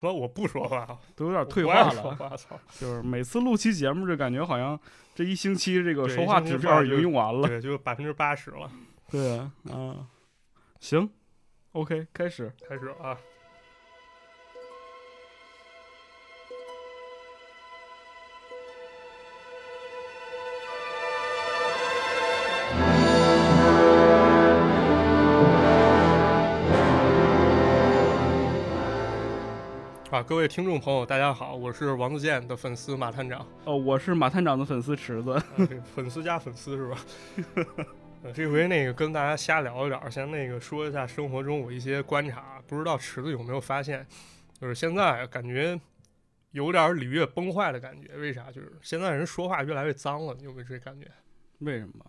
说我不说话，都有点退化了。就是每次录期节目，就感觉好像这一星期这个说话指标已经用完了。对，就百分之八十了。对啊，啊，行，OK，开始。开始啊，啊，各位听众朋友，大家好，我是王自健的粉丝马探长。哦，我是马探长的粉丝池子。啊，粉丝加粉丝是吧？呃这回那个跟大家瞎聊一点，先那个说一下生活中我一些观察，不知道池子有没有发现，就是现在感觉有点儿礼乐崩坏的感觉。为啥？就是现在人说话越来越脏了，你有没有这感觉？为什么？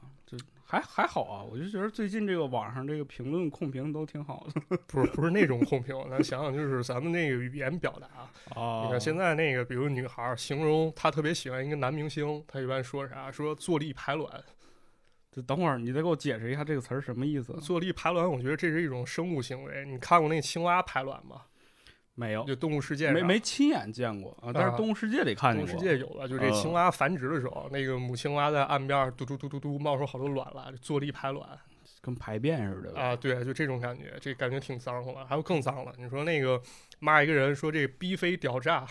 这还还好啊，我就觉得最近这个网上这个评论控评都挺好的。不是不是那种控评，咱想想就是咱们那个语言表达。哦你看现在那个，比如女孩儿形容她特别喜欢一个男明星，她一般说啥？说坐立排卵。就等会儿你再给我解释一下这个词儿什么意思？坐立排卵，我觉得这是一种生物行为。你看过那青蛙排卵吗？没有，就动物世界没没亲眼见过啊，但啊是动物世界里看动见过。物世界有了，就这嗯青蛙繁殖的时候，那个母青蛙在岸边嘟嘟嘟嘟嘟冒出好多卵来，就坐立排卵跟排便似的。啊，对，就这种感觉，这感觉挺脏的。还有更脏了，你说那个骂一个人说这逼飞屌炸，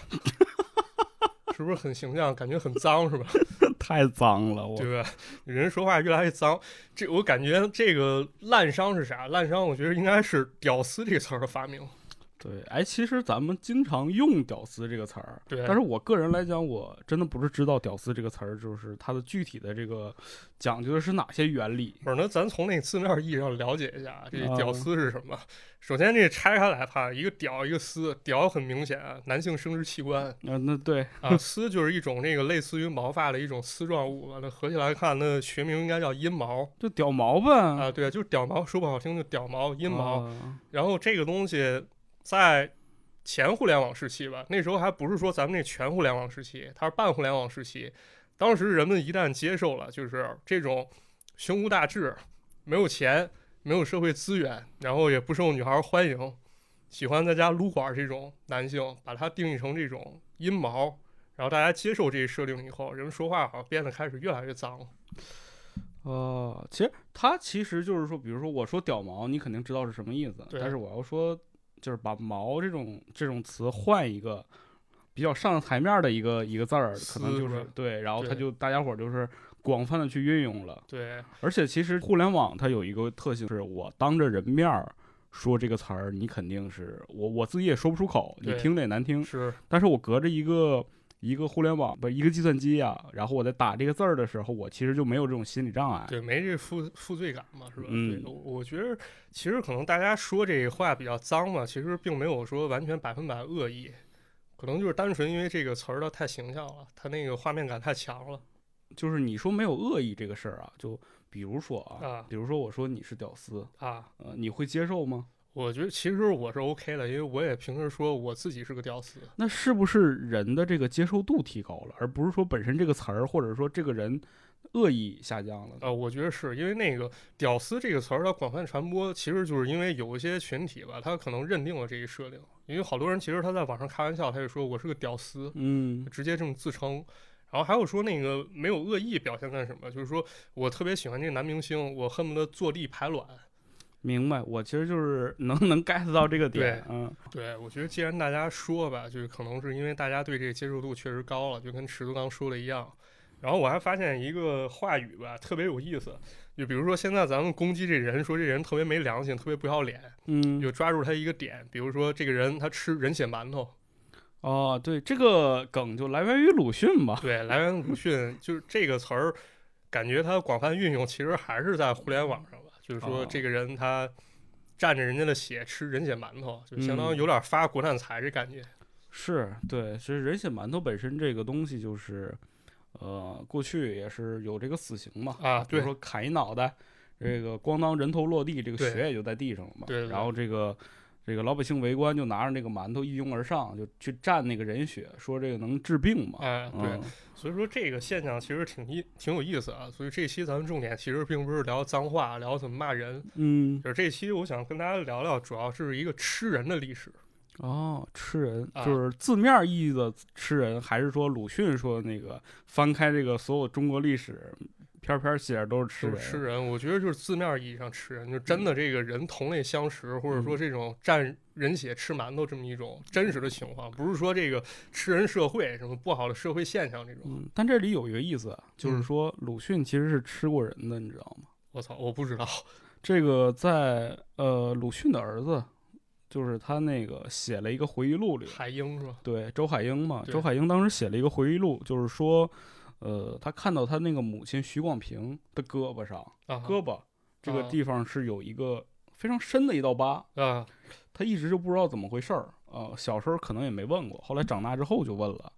是不是很形象？感觉很脏是吧？太脏了，我对吧？人说话越来越脏，这我感觉这个滥觞是啥？滥觞我觉得应该是“屌丝”这个词儿的发明。对，哎，其实咱们经常用“屌丝”这个词儿，对但是我个人来讲，我真的不是知道“屌丝”这个词儿，就是它的具体的这个讲究的是哪些原理。不是，那咱从那字面意义上了解一下，这啊屌丝是什么？首先，这拆开来看，一个屌，一个丝，屌很明显，男性生殖器官啊、那对，啊，丝就是一种那个类似于毛发的一种丝状物，那合起来看，那学名应该叫阴毛就屌毛呗。啊，对，就是屌毛，说不好听就屌毛、阴毛。啊然后这个东西在前互联网时期吧，那时候还不是说咱们那全互联网时期，它是半互联网时期。当时人们一旦接受了，就是这种胸无大志、没有钱、没有社会资源，然后也不受女孩欢迎，喜欢在家撸管这种男性，把它定义成这种阴毛。然后大家接受这一设定以后，人们说话好像变得开始越来越脏了。哦，其实它其实就是说，比如说我说屌毛，你肯定知道是什么意思，但是我要说，就是把毛这种这种词换一个比较上台面的一个一个字儿，可能就是对，然后他就大家伙儿就是广泛的去运用了。对，而且其实互联网它有一个特性，是我当着人面儿说这个词儿，你肯定是我我自己也说不出口，你听着也难听。是，但是我隔着一个一个互联网不一个计算机呀、然后我在打这个字儿的时候，我其实就没有这种心理障碍。对，没这负负罪感嘛，是吧？嗯对，我我觉得其实可能大家说这话比较脏嘛，其实并没有说完全百分百恶意，可能就是单纯因为这个词儿它太形象了，它那个画面感太强了就是你说没有恶意这个事儿啊，就比如说啊，啊比如说我说你是屌丝，啊。呃，你会接受吗？我觉得其实我是 OK 的，因为我也平时说我自己是个屌丝。那是不是人的这个接受度提高了，而不是说本身这个词儿或者说这个人恶意下降了呢？呃，我觉得是因为那个“屌丝”这个词儿它广泛传播，其实就是因为有一些群体吧，他可能认定了这一设定，因为好多人其实他在网上开玩笑，他就说我是个屌丝，嗯直接这么自称。然后还有说那个没有恶意表现在什么，就是说我特别喜欢这个男明星，我恨不得坐地排卵。明白，我其实就是能 能 get 到这个点，嗯，对我觉得既然大家说吧，就是可能是因为大家对这个接受度确实高了，就跟池子刚说的一样。然后我还发现一个话语吧，特别有意思，就比如说现在咱们攻击这人，说这人特别没良心，特别不要脸，嗯，就抓住他一个点，比如说这个人他吃人血馒头，哦，对，这个梗就来源于鲁迅吧？对，来源鲁迅，就是这个词儿，感觉它广泛运用，其实还是在互联网上吧。就是说，哦这个人他蘸着人家的血吃人血馒头，就相当于嗯有点发国难财这感觉。是对，其实人血馒头本身这个东西就是，呃，过去也是有这个死刑嘛，啊对比如说砍一脑袋，这个咣当人头落地，这个血也就在地上了嘛。对对然后这个这个老百姓围观，就拿着那个馒头一拥而上，就去蘸那个人血，说这个能治病嘛。哎，对，嗯所以说这个现象其实挺意挺有意思啊。所以这期咱们重点其实并不是聊脏话，聊怎么骂人，嗯，就是这期我想跟大家聊聊，主要是一个吃人的历史。哦，吃人啊就是字面意义的吃人，还是说鲁迅说的那个翻开这个所有中国历史篇篇写着都是吃人？吃人，我觉得就是字面意义上吃人，就真的这个人同类相食，或者说这种蘸人血吃馒头这么一种真实的情况，不是说这个吃人社会什么不好的社会现象这种。嗯，但这里有一个意思啊，就是嗯说鲁迅其实是吃过人的，你知道吗？我操，我不知道。这个在呃鲁迅的儿子，就是他那个写了一个回忆录里，海英是吧？对周海英嘛，周海英当时写了一个回忆录，就是说，呃，他看到他那个母亲徐广平的胳膊上，啊，胳膊这个啊地方是有一个非常深的一道疤，啊，他一直就不知道怎么回事儿，呃，小时候可能也没问过，后来长大之后就问了。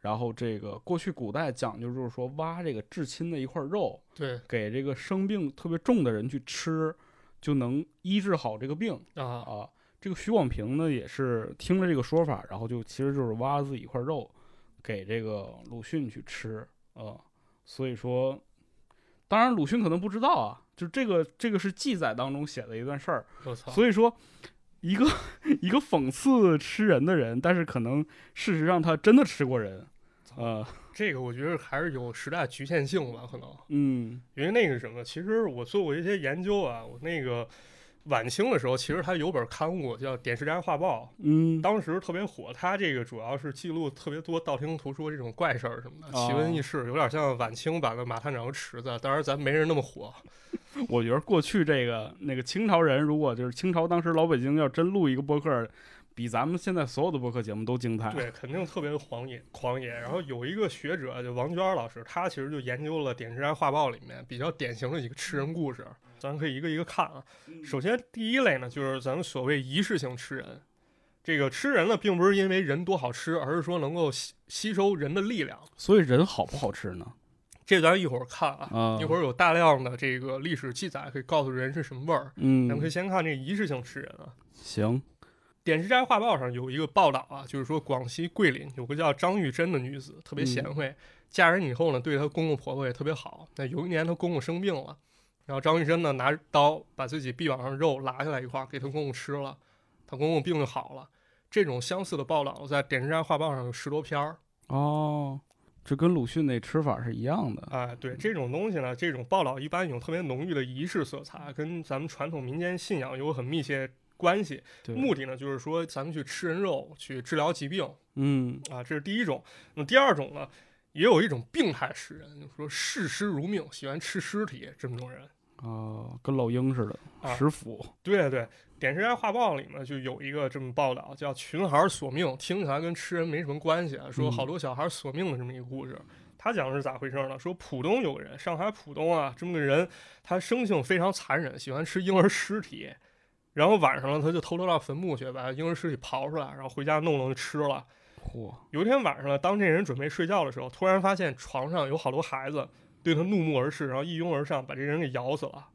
然后这个过去古代讲究就是说挖这个至亲的一块肉，对给这个生病特别重的人去吃，就能医治好这个病啊，啊。这个徐广平呢也是听了这个说法，然后就其实就是挖自己一块肉，给这个鲁迅去吃啊。所以说，当然鲁迅可能不知道啊，就这个这个是记载当中写的一段事儿。我操，所以说，一个 一个讽刺吃人的人，但是可能事实上他真的吃过人，呃，这个我觉得还是有时代局限性吧，可能。嗯因为那个什么，其实我做过一些研究啊，我那个晚清的时候，其实他有本刊物叫《点石斋画报》，嗯，当时特别火。他这个主要是记录特别多道听途说这种怪事儿什么的，哦奇闻异事，有点像晚清版的马探长和池子。当然，咱没人那么火。我觉得过去这个那个清朝人，如果就是清朝当时老北京要真录一个播客，比咱们现在所有的播客节目都精彩。对，肯定特别狂野狂野。然后有一个学者就王娟老师，他其实就研究了《点石斋画报》里面比较典型的几个吃人故事，咱可以一个一个看啊。首先第一类呢，就是咱们所谓仪式性吃人。这个吃人呢，并不是因为人多好吃，而是说能够吸吸收人的力量。所以人好不好吃呢？这咱一会儿看啊，啊，一会儿有大量的这个历史记载可以告诉人是什么味儿。嗯咱们可以先看这个仪式性吃人啊。行，《点石斋画报》上有一个报道啊，就是说广西桂林有个叫张玉珍的女子，特别贤惠，嫁人以后呢，对她公公婆婆也特别好。那有一年她公公生病了，然后张玉珍呢拿刀把自己臂膀上肉拉下来一块儿给她公公吃了，她公公病就好了。这种相似的报道在《点石斋画报》上有十多篇儿。哦，这跟鲁迅那吃法是一样的。哎，对这种东西呢，这种报道一般有特别浓郁的仪式色彩，跟咱们传统民间信仰有很密切关系。目的呢，就是说咱们去吃人肉，去治疗疾病。嗯啊，这是第一种。那么第二种呢，也有一种病态食人，就是说视尸如命，喜欢吃尸体这么种人。啊，跟老鹰似的，啊食腐。对对，《点石斋画报》里面就有一个这么报道，叫“群孩索命”，听起来跟吃人没什么关系啊。说嗯好多小孩索命的这么一个故事。他讲的是咋回事呢？说浦东有个人，上海浦东啊，这么个人，他生性非常残忍，喜欢吃婴儿尸体。然后晚上呢，他就偷偷到坟墓去，把婴儿尸体刨出来，然后回家弄弄就吃了。嚯，有一天晚上呢，当这人准备睡觉的时候，突然发现床上有好多孩子对他怒目而视，然后一拥而上，把这人给咬死了。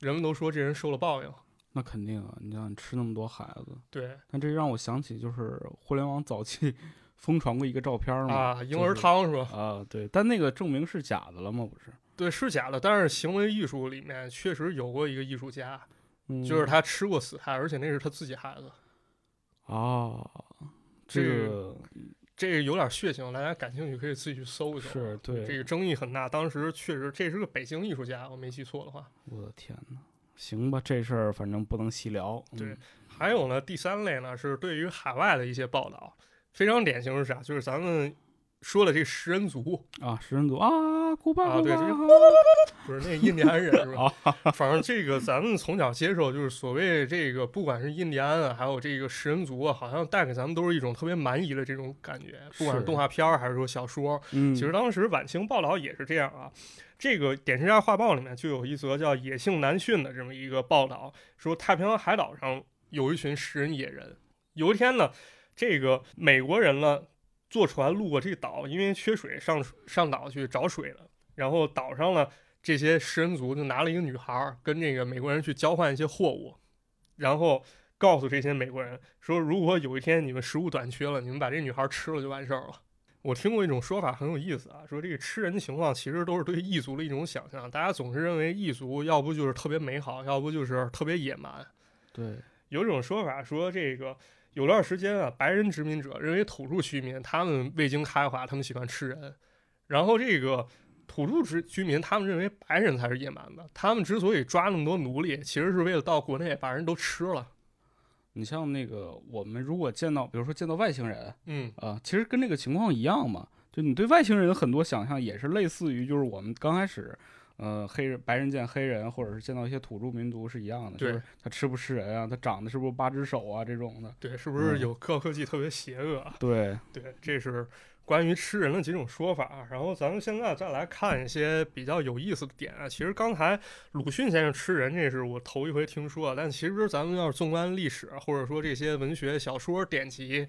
人们都说这人受了报应。那肯定啊！你想吃那么多孩子，对但这让我想起就是互联网早期 疯传过一个照片嘛。啊，婴儿就是汤是吧？啊，对，但那个证明是假的了吗？不是，对，是假的。但是行为艺术里面确实有过一个艺术家，嗯，就是他吃过死胎，而且那是他自己孩子。哦，这这个这个有点血腥，大家感兴趣可以自己去搜一搜。是对这个争议很大。当时确实这是个北京艺术家，我没记错的话。我的天呐，行吧，这事儿反正不能细聊。嗯对还有呢，第三类呢是对于海外的一些报道，非常典型是啥？就是咱们说了这食人族啊，食人族啊，古巴啊，对，这古巴个不是那印第安人是吧？反正这个咱们从小接受，就是所谓这个，不管是印第安啊，还有这个食人族啊，好像带给咱们都是一种特别蛮夷的这种感觉，不管是是动画片儿还是说小说。嗯，其实当时晚清报道也是这样啊。这个《点石斋画报》里面就有一则叫“野性难驯”的这么一个报道，说太平洋海岛上有一群食人野人。有一天呢，这个美国人呢坐船路过这个岛，因为缺水上上岛去找水了。然后岛上呢，这些食人族就拿了一个女孩儿跟这个美国人去交换一些货物，然后告诉这些美国人说，如果有一天你们食物短缺了，你们把这女孩吃了就完事儿了。我听过一种说法很有意思啊，说这个吃人的情况其实都是对异族的一种想象，大家总是认为异族要不就是特别美好，要不就是特别野蛮。对，有一种说法说，这个有段时间啊，白人殖民者认为土著居民他们未经开化，他们喜欢吃人，然后这个土著居居民他们认为白人才是野蛮的，他们之所以抓那么多奴隶，其实是为了到国内把人都吃了。你像那个我们如果见到，比如说见到外星人嗯，啊、其实跟这个情况一样嘛，就你对外星人很多想象也是类似于就是我们刚开始。呃，黑人、白人见黑人，或者是见到一些土著民族是一样的，就对是他吃不吃人啊，他长得是不是八只手啊这种的，对，是不是嗯有高科技特别邪恶啊？对，对，这是关于吃人的几种说法。然后咱们现在再来看一些比较有意思的点啊。其实刚才鲁迅先生吃人，这是我头一回听说。但其实咱们要是纵观历史，或者说这些文学小说典籍，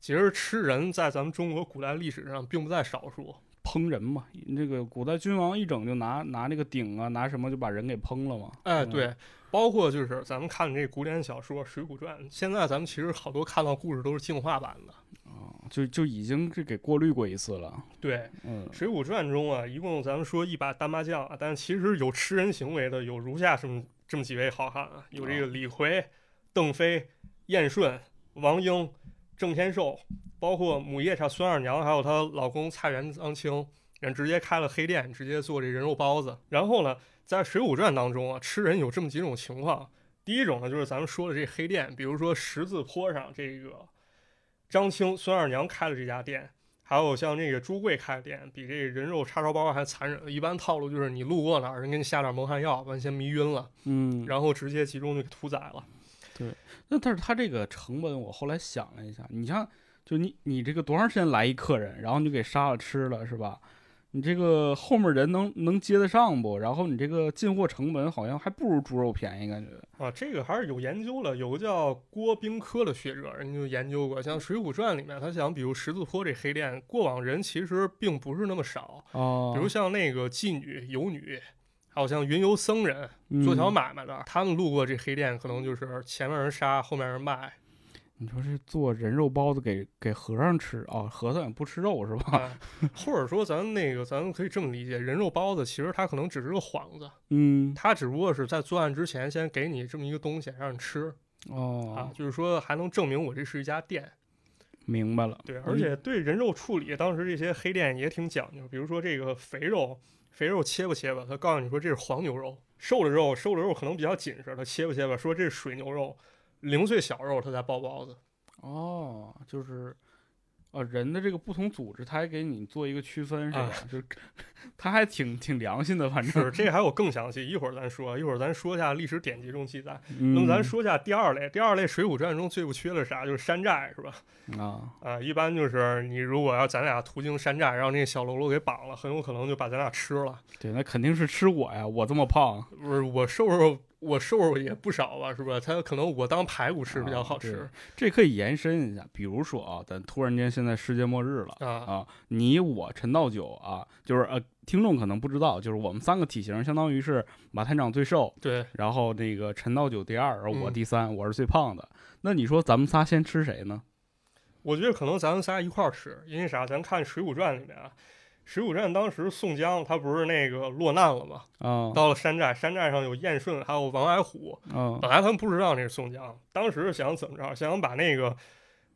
其实吃人在咱们中国古代历史上并不在少数。烹人嘛，这个古代君王一整就拿拿那个鼎啊，拿什么就把人给烹了嘛。哎，嗯对，包括就是咱们看这古典小说《水浒传》，现在咱们其实好多看到故事都是进化版的。啊，就就已经是给过滤过一次了。对，嗯《水浒传》中啊，一共咱们说一把单麻将啊，但其实有吃人行为的有如下这么这么几位好汉啊，有这个李逵、邓飞、燕顺、王英、郑天寿，包括母夜叉孙二娘，还有她老公蔡元当清，人直接开了黑店，直接做这人肉包子。然后呢，在《水浒传》当中啊，吃人有这么几种情况。第一种呢，就是咱们说的这黑店，比如说十字坡上这个张青、孙二娘开的这家店，还有像那个朱贵开的店，比这个人肉叉烧包还残忍。一般套路就是你路过哪儿，人给你下点蒙汗药，完你先迷晕了，嗯，然后直接集中就给屠宰了。对那但是他这个成本，我后来想了一下，你像就你你这个多长时间来一客人，然后你就给杀了吃了是吧？你这个后面人能能接得上不？然后你这个进货成本好像还不如猪肉便宜，感觉。啊，这个还是有研究了。有个叫郭冰科的学者，人家就研究过，像《水浒传》里面，他想，比如十字坡这黑店，过往人其实并不是那么少，哦，比如像那个妓女、游女，还有像云游僧人做小嗯买卖的，他们路过这黑店，可能就是前面人杀，后面人卖。你说是做人肉包子给给和尚吃哦，和尚也不吃肉是吧？啊，或者说咱那个，咱们可以这么理解，人肉包子其实它可能只是个幌子，嗯，它只不过是在作案之前先给你这么一个东西让你吃啊哦，，就是说还能证明我这是一家店。明白了。对，嗯而且对人肉处理，当时这些黑店也挺讲究，比如说这个肥肉，肥肉切吧切吧，他告诉你说这是黄牛肉；瘦的肉，瘦的肉可能比较紧实，他切吧切吧，说这是水牛肉；零碎小肉他才包包子。哦，就是，呃，人的这个不同组织，他还给你做一个区分，是吧？啊 就是他还挺挺良心的，反正。是，这还有更详细，一会儿咱说，一会儿咱说一下历史典籍中记载。嗯、那么咱说一下第二类，第二类《水浒传》中最不缺的啥？就是山寨，是吧？啊，啊，一般就是你如果要咱俩途经山寨，让那个小喽啰给绑了，很有可能就把咱俩吃了。对，那肯定是吃我呀，我这么胖，不是我瘦瘦，我瘦瘦也不少吧，是吧？他可能我当排骨吃比较好吃啊这可以延伸一下，比如说啊，咱突然间现在世界末日了。啊啊，你我陈道九啊，就是呃，听众可能不知道，就是我们三个体型相当于是马探长最瘦，对，然后那个陈道九第二，而我嗯第三，我是最胖的。那你说咱们仨先吃谁呢？我觉得可能咱们仨一块儿吃，因为啥？咱看《水浒传》里面啊，《水浒传》当时宋江他不是那个落难了吗？啊到了山寨，山寨上有燕顺，还有王矮虎。啊本来他们不知道那是宋江，当时想怎么着？想把那个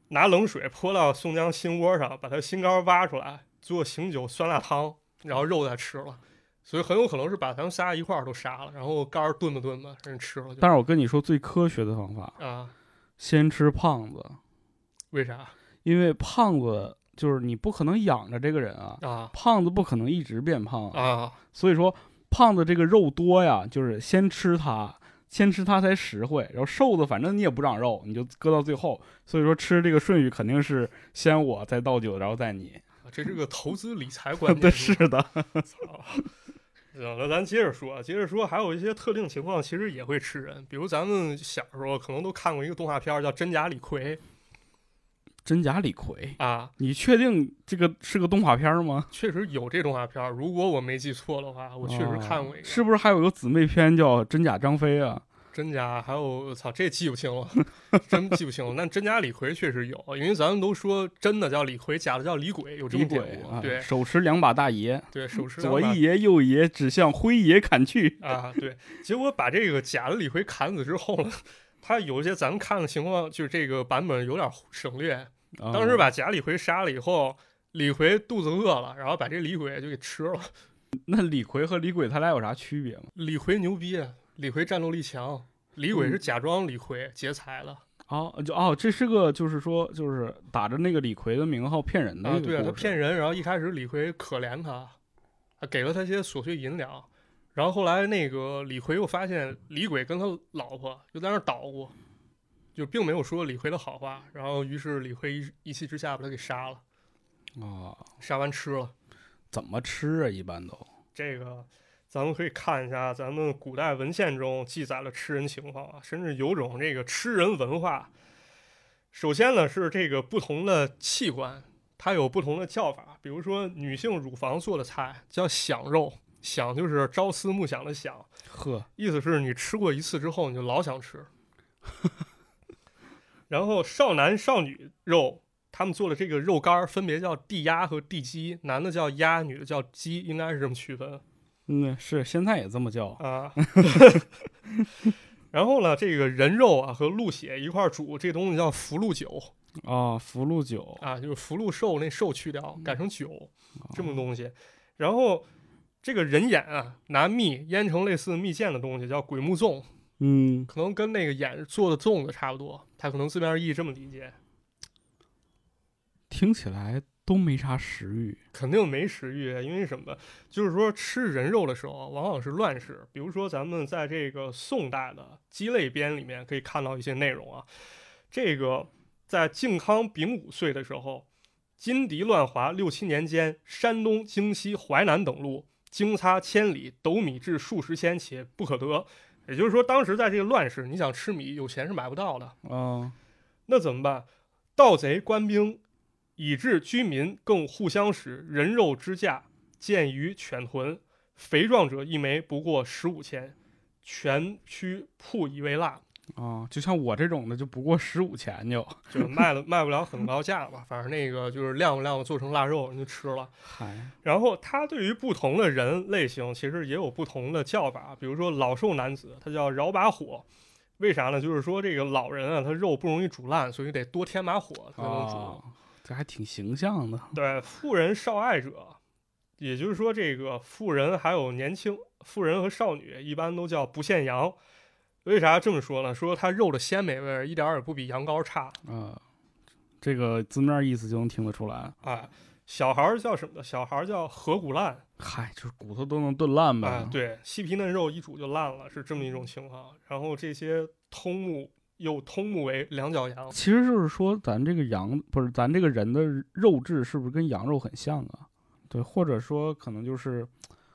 拿冷水泼到宋江心窝上，把他心肝挖出来做醒酒酸辣汤，然后肉再吃了。所以很有可能是把他们仨一块儿都杀了，然后肝儿炖吧炖吧，人吃了。但是我跟你说最科学的方法，啊，先吃胖子，为啥因为胖子就是你不可能养着这个人啊，啊胖子不可能一直变胖啊，啊？所以说胖子这个肉多呀，就是先吃它。先吃它才实惠，然后瘦子反正你也不长肉，你就搁到最后。所以说吃这个顺序肯定是先我再倒酒，然后再你。这是个投资理财 观对，念。是的。操。行，那咱接着说，接着说，还有一些特定情况其实也会吃人，比如咱们小时候可能都看过一个动画片儿叫《真假李逵真假李逵，》啊，你确定这个是个动画片吗？确实有这动画片儿，如果我没记错的话，我确实看过一个。哦是不是还有个姊妹篇叫《真假张飞》啊？真假，还有我操，这记不清了，真记不清了。但真假李逵确实有，因为咱们都说真的叫李逵，假的叫李鬼，有这李么典鬼故。啊，对手持两把大爷，对，手持左一爷右一爷指向灰爷砍去。啊，对，结果把这个假的李逵砍死之后呢，他有一些咱们看的情况，就是这个版本有点省略。啊当时把假李逵杀了以后，李逵肚子饿了，然后把这李鬼就给吃了。那李逵和李鬼他俩有啥区别吗？李逵牛逼，啊李逵战斗力强，李鬼是假装李逵劫财的哦，就哦，这是个就是说就是打着那个李逵的名号骗人的对啊，他骗人。然后一开始李逵可怜他，啊给了他些琐碎银两，然后后来那个李逵又发现李鬼跟他老婆又在那儿捣鼓，就并没有说李逵的好话，然后于是李逵一一气之下把他给杀了，啊，杀完吃了。怎么吃啊？一般都这个咱们可以看一下咱们古代文献中记载了吃人情况啊，甚至有种这个吃人文化。首先呢是这个不同的器官，它有不同的叫法，比如说女性乳房做的菜叫享肉，想就是朝思暮想的想，呵，意思是你吃过一次之后你就老想吃。然后少男少女肉，他们做的这个肉干儿分别叫地鸭和地鸡，男的叫鸭，女的叫鸡，应该是这么区分。嗯，是现在也这么叫啊。然后呢，这个人肉啊和鹿血一块儿煮，这东西叫福禄酒啊，福禄酒啊，就是福禄寿那寿去掉，改成酒哦这么东西。然后这个人眼啊，拿蜜腌成类似蜜饯的东西叫鬼目粽，嗯，可能跟那个演做的粽子差不多，他可能字面意义这么理解。听起来都没啥食欲肯定没食欲，因为什么？就是说吃人肉的时候，往往是乱世。比如说，咱们在这个宋代的《鸡肋编》里面可以看到一些内容啊。这个在靖康丙午岁的时候，金敌乱华六七年间，山东、京西、淮南等路经擦千里，斗米至数十千，且不可得。也就是说，当时在这个乱世，你想吃米，有钱是买不到的。啊，那怎么办？盗贼官兵以致居民更互相使人肉支架，见于犬豚，肥壮者一枚不过十五钱，全区铺以为蜡，啊，就像我这种的就不过十五钱就，就卖了卖不了很高价吧，反正那个就是晾不晾做成腊肉，人就吃了。嗨，然后它对于不同的人类型，其实也有不同的叫法。比如说老瘦男子，他叫饶把火，为啥呢？就是说这个老人啊，他肉不容易煮烂，所以得多添把火才能煮。啊，这还挺形象的对，妇人少爱者，也就是说，这个妇人还有年轻妇人和少女，一般都叫不限羊。为啥这么说呢？说它肉的鲜美味儿一点儿也不比羊羔差啊，这个字面意思就能听得出来。啊。小孩儿叫什么的？小孩儿叫合骨烂嗨，就是骨头都能炖烂呗。啊，对，细皮嫩肉一煮就烂了，是这么一种情况。然后这些通目又通目为两脚羊，其实就是说，咱这个羊不是咱这个人的肉质是不是跟羊肉很像啊？对，或者说可能就是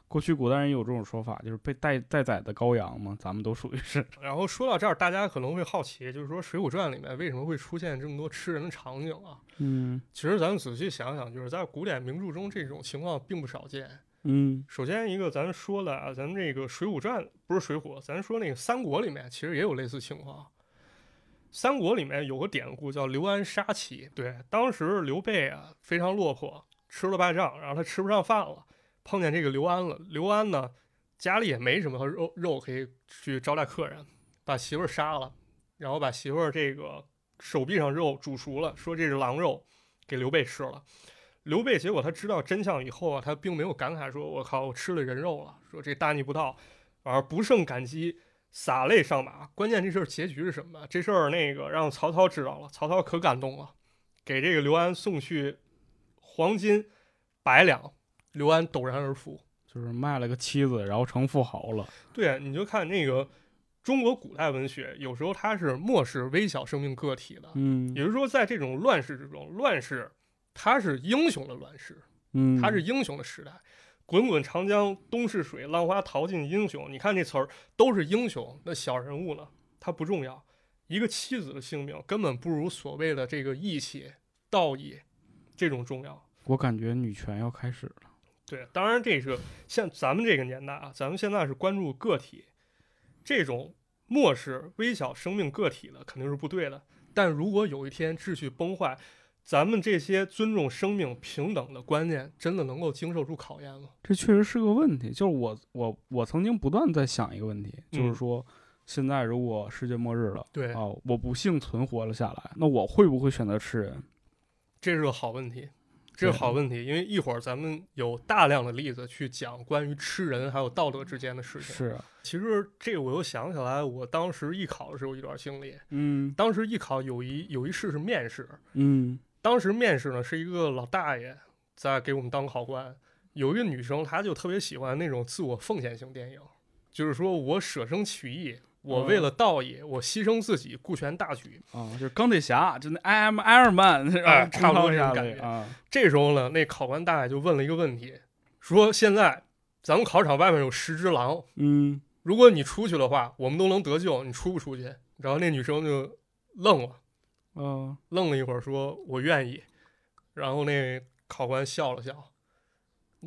过去古代人也有这种说法，就是被代代宰的羔羊嘛，咱们都属于是。然后说到这儿，大家可能会好奇，就是说《水浒传》里面为什么会出现这么多吃人的场景啊？嗯其实咱们仔细想想，就是在古典名著中这种情况并不少见。嗯首先一个，咱说了啊，咱们这个《水浒传》不是《水浒》，咱说那个《三国》里面其实也有类似情况。三国里面有个典故叫刘安杀妻，对，当时刘备啊非常落魄，吃了败仗，然后他吃不上饭了，碰见这个刘安了。刘安呢家里也没什么肉肉可以去招待客人，把媳妇儿杀了，然后把媳妇儿这个手臂上肉煮熟了，说这是狼肉，给刘备吃了。刘备结果他知道真相以后啊，他并没有感慨说“我靠，我吃了人肉了”，说这大逆不道，而不胜感激，洒泪上马。关键这事儿结局是什么？这事儿那个让曹操知道了，曹操可感动了，给这个刘安送去黄金百两，刘安陡然而富。就是卖了个妻子，然后成富豪了。对，啊你就看那个中国古代文学，有时候它是漠视微小生命个体的，嗯也就是说，在这种乱世之中，乱世它是英雄的乱世。嗯，它是英雄的时代。滚滚长江东逝水，浪花淘尽英雄。你看这词儿都是英雄，那小人物呢？他不重要。一个妻子的性命根本不如所谓的这个义气、道义这种重要。我感觉女权要开始了。对，当然这是像咱们这个年代啊，咱们现在是关注个体，这种漠视微小生命个体的肯定是不对的。但如果有一天秩序崩坏，咱们这些尊重生命、平等的观念真的能够经受住考验吗？这确实是个问题。就是我我我曾经不断在想一个问题，就是嗯说，现在如果世界末日了，对，啊，我不幸存活了下来，那我会不会选择吃人？这是个好问题，这是好问题，因为一会儿咱们有大量的例子去讲关于吃人还有道德之间的事情。是啊，其实这个我又想起来，我当时艺考的时候一段经历。嗯当时艺考有一有一试是面试，嗯当时面试呢是一个老大爷在给我们当考官，有一个女生，她就特别喜欢那种自我奉献型电影，就是说我舍生取义，我为了道义，我牺牲自己，顾全大局。啊，就是钢铁侠，就那 I am Iron Man，是吧哎差不多这种感觉啊，这时候呢，那考官大爷就问了一个问题，说现在咱们考场外面有十只狼，嗯如果你出去的话，我们都能得救，你出不出去？然后那女生就愣了，嗯愣了一会儿，说我愿意。然后那考官笑了笑，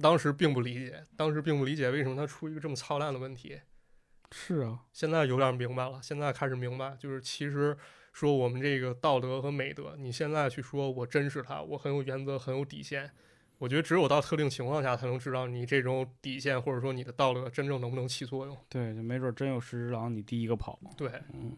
当时并不理解，当时并不理解为什么他出一个这么操蛋的问题。是啊，现在有点明白了，现在开始明白，就是其实说我们这个道德和美德，你现在去说我真是他，我很有原则，很有底线。我觉得只有到特定情况下才能知道你这种底线或者说你的道德真正能不能起作用。对，就没准真有十只狼，你第一个跑嘛。对，嗯，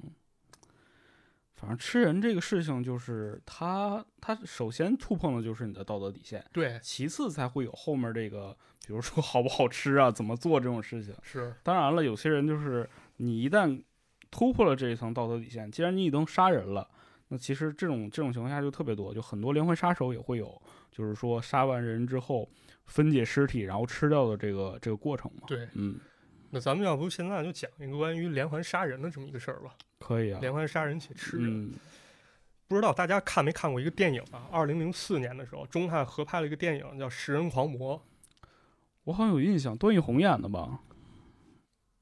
反正吃人这个事情，就是他他首先触碰的就是你的道德底线，对，其次才会有后面这个，比如说好不好吃啊，怎么做这种事情。是，当然了，有些人就是你一旦突破了这一层道德底线，既然你已经杀人了，那其实这种这种情况下就特别多，就很多连环杀手也会有，就是说杀完人之后分解尸体然后吃掉的这个这个过程嘛。对。嗯，那咱们要不现在就讲一个关于连环杀人的这么一个事儿吧？可以啊。连环杀人且吃人。嗯不知道大家看没看过一个电影啊？二零零四年的时候，中泰合拍了一个电影叫《食人狂魔》我好像有印象，段奕宏演的吧？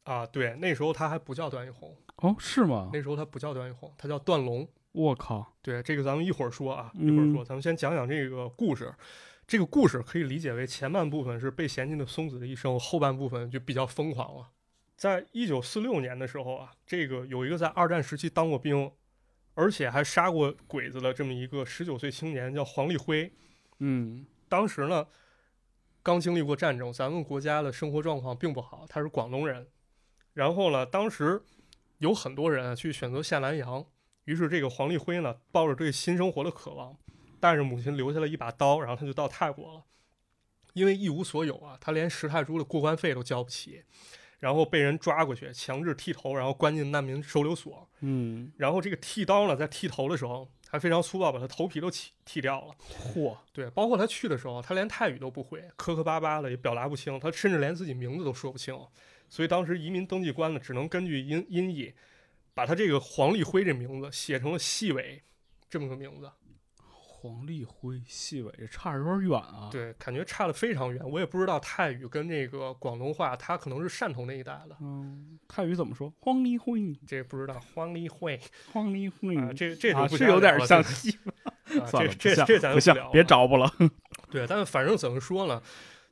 啊。对，那时候他还不叫段奕宏，哦，是吗？那时候他不叫段奕宏，他叫段龙。我靠，对，这个咱们一会儿说啊，一会儿说。嗯咱们先讲讲这个故事。这个故事可以理解为前半部分是被嫌弃的松子的一生，后半部分就比较疯狂了。在一九四六年的时候啊，这个有一个在二战时期当过兵，而且还杀过鬼子的这么一个十九岁青年，叫黄立辉。嗯当时呢，刚经历过战争，咱们国家的生活状况并不好。他是广东人，然后呢，当时有很多人啊去选择下南洋，于是这个黄立辉呢，抱着对新生活的渴望，带着母亲留下了一把刀，然后他就到泰国了。因为一无所有啊，他连十泰铢的过关费都交不起，然后被人抓过去，强制剃头，然后关进难民收留所。嗯，然后这个剃刀呢，在剃头的时候还非常粗暴，把他头皮都剃剃掉了。嚯，对，包括他去的时候，他连泰语都不会，磕磕巴巴的也表达不清，他甚至连自己名字都说不清，所以当时移民登记官呢，只能根据音音译，把他这个黄立辉这名字写成了细伟这么个名字。黄立辉、细伟，差着有点远啊。，对，感觉差的非常远。我也不知道泰语跟这个广东话，他可能是汕头那一带的，嗯，泰语怎么说？黄立辉，这不知道。黄立辉黄立辉，啊，这这就啊是有点像这西，啊算了，这这这咱就不像聊，别找补了。对，但是反正怎么说呢，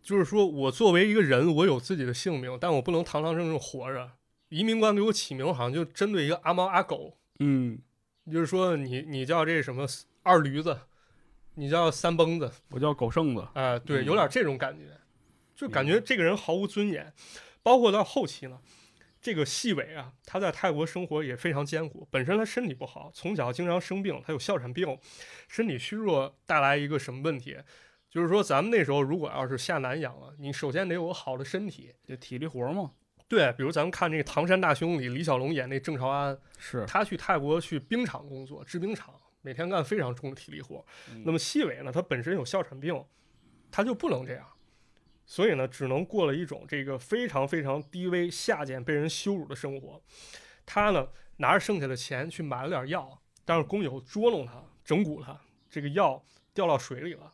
就是说我作为一个人，我有自己的性命，但我不能堂堂正正活着。移民官给我起名，好像就针对一个阿猫阿狗，嗯，就是说你你叫这什么二驴子，你叫三蹦子，我叫狗剩子。啊、对，嗯有点这种感觉，就感觉这个人毫无尊严。包括到后期呢，这个细伟啊，他在泰国生活也非常艰苦。本身他身体不好，从小经常生病，他有哮喘病，身体虚弱带来一个什么问题？就是说，咱们那时候如果要是下南洋啊，你首先得有个好的身体。就体力活嘛，对，比如咱们看那个《唐山大兄》里，李小龙演那郑朝安，是。他去泰国去冰场工作，制冰厂，每天干非常重的体力活。嗯那么细伟呢，他本身有哮喘病，他就不能这样，所以呢，只能过了一种这个非常非常低微、下贱、被人羞辱的生活。他呢，拿着剩下的钱去买了点药，但是工友捉弄他，整蛊他，这个药掉到水里了，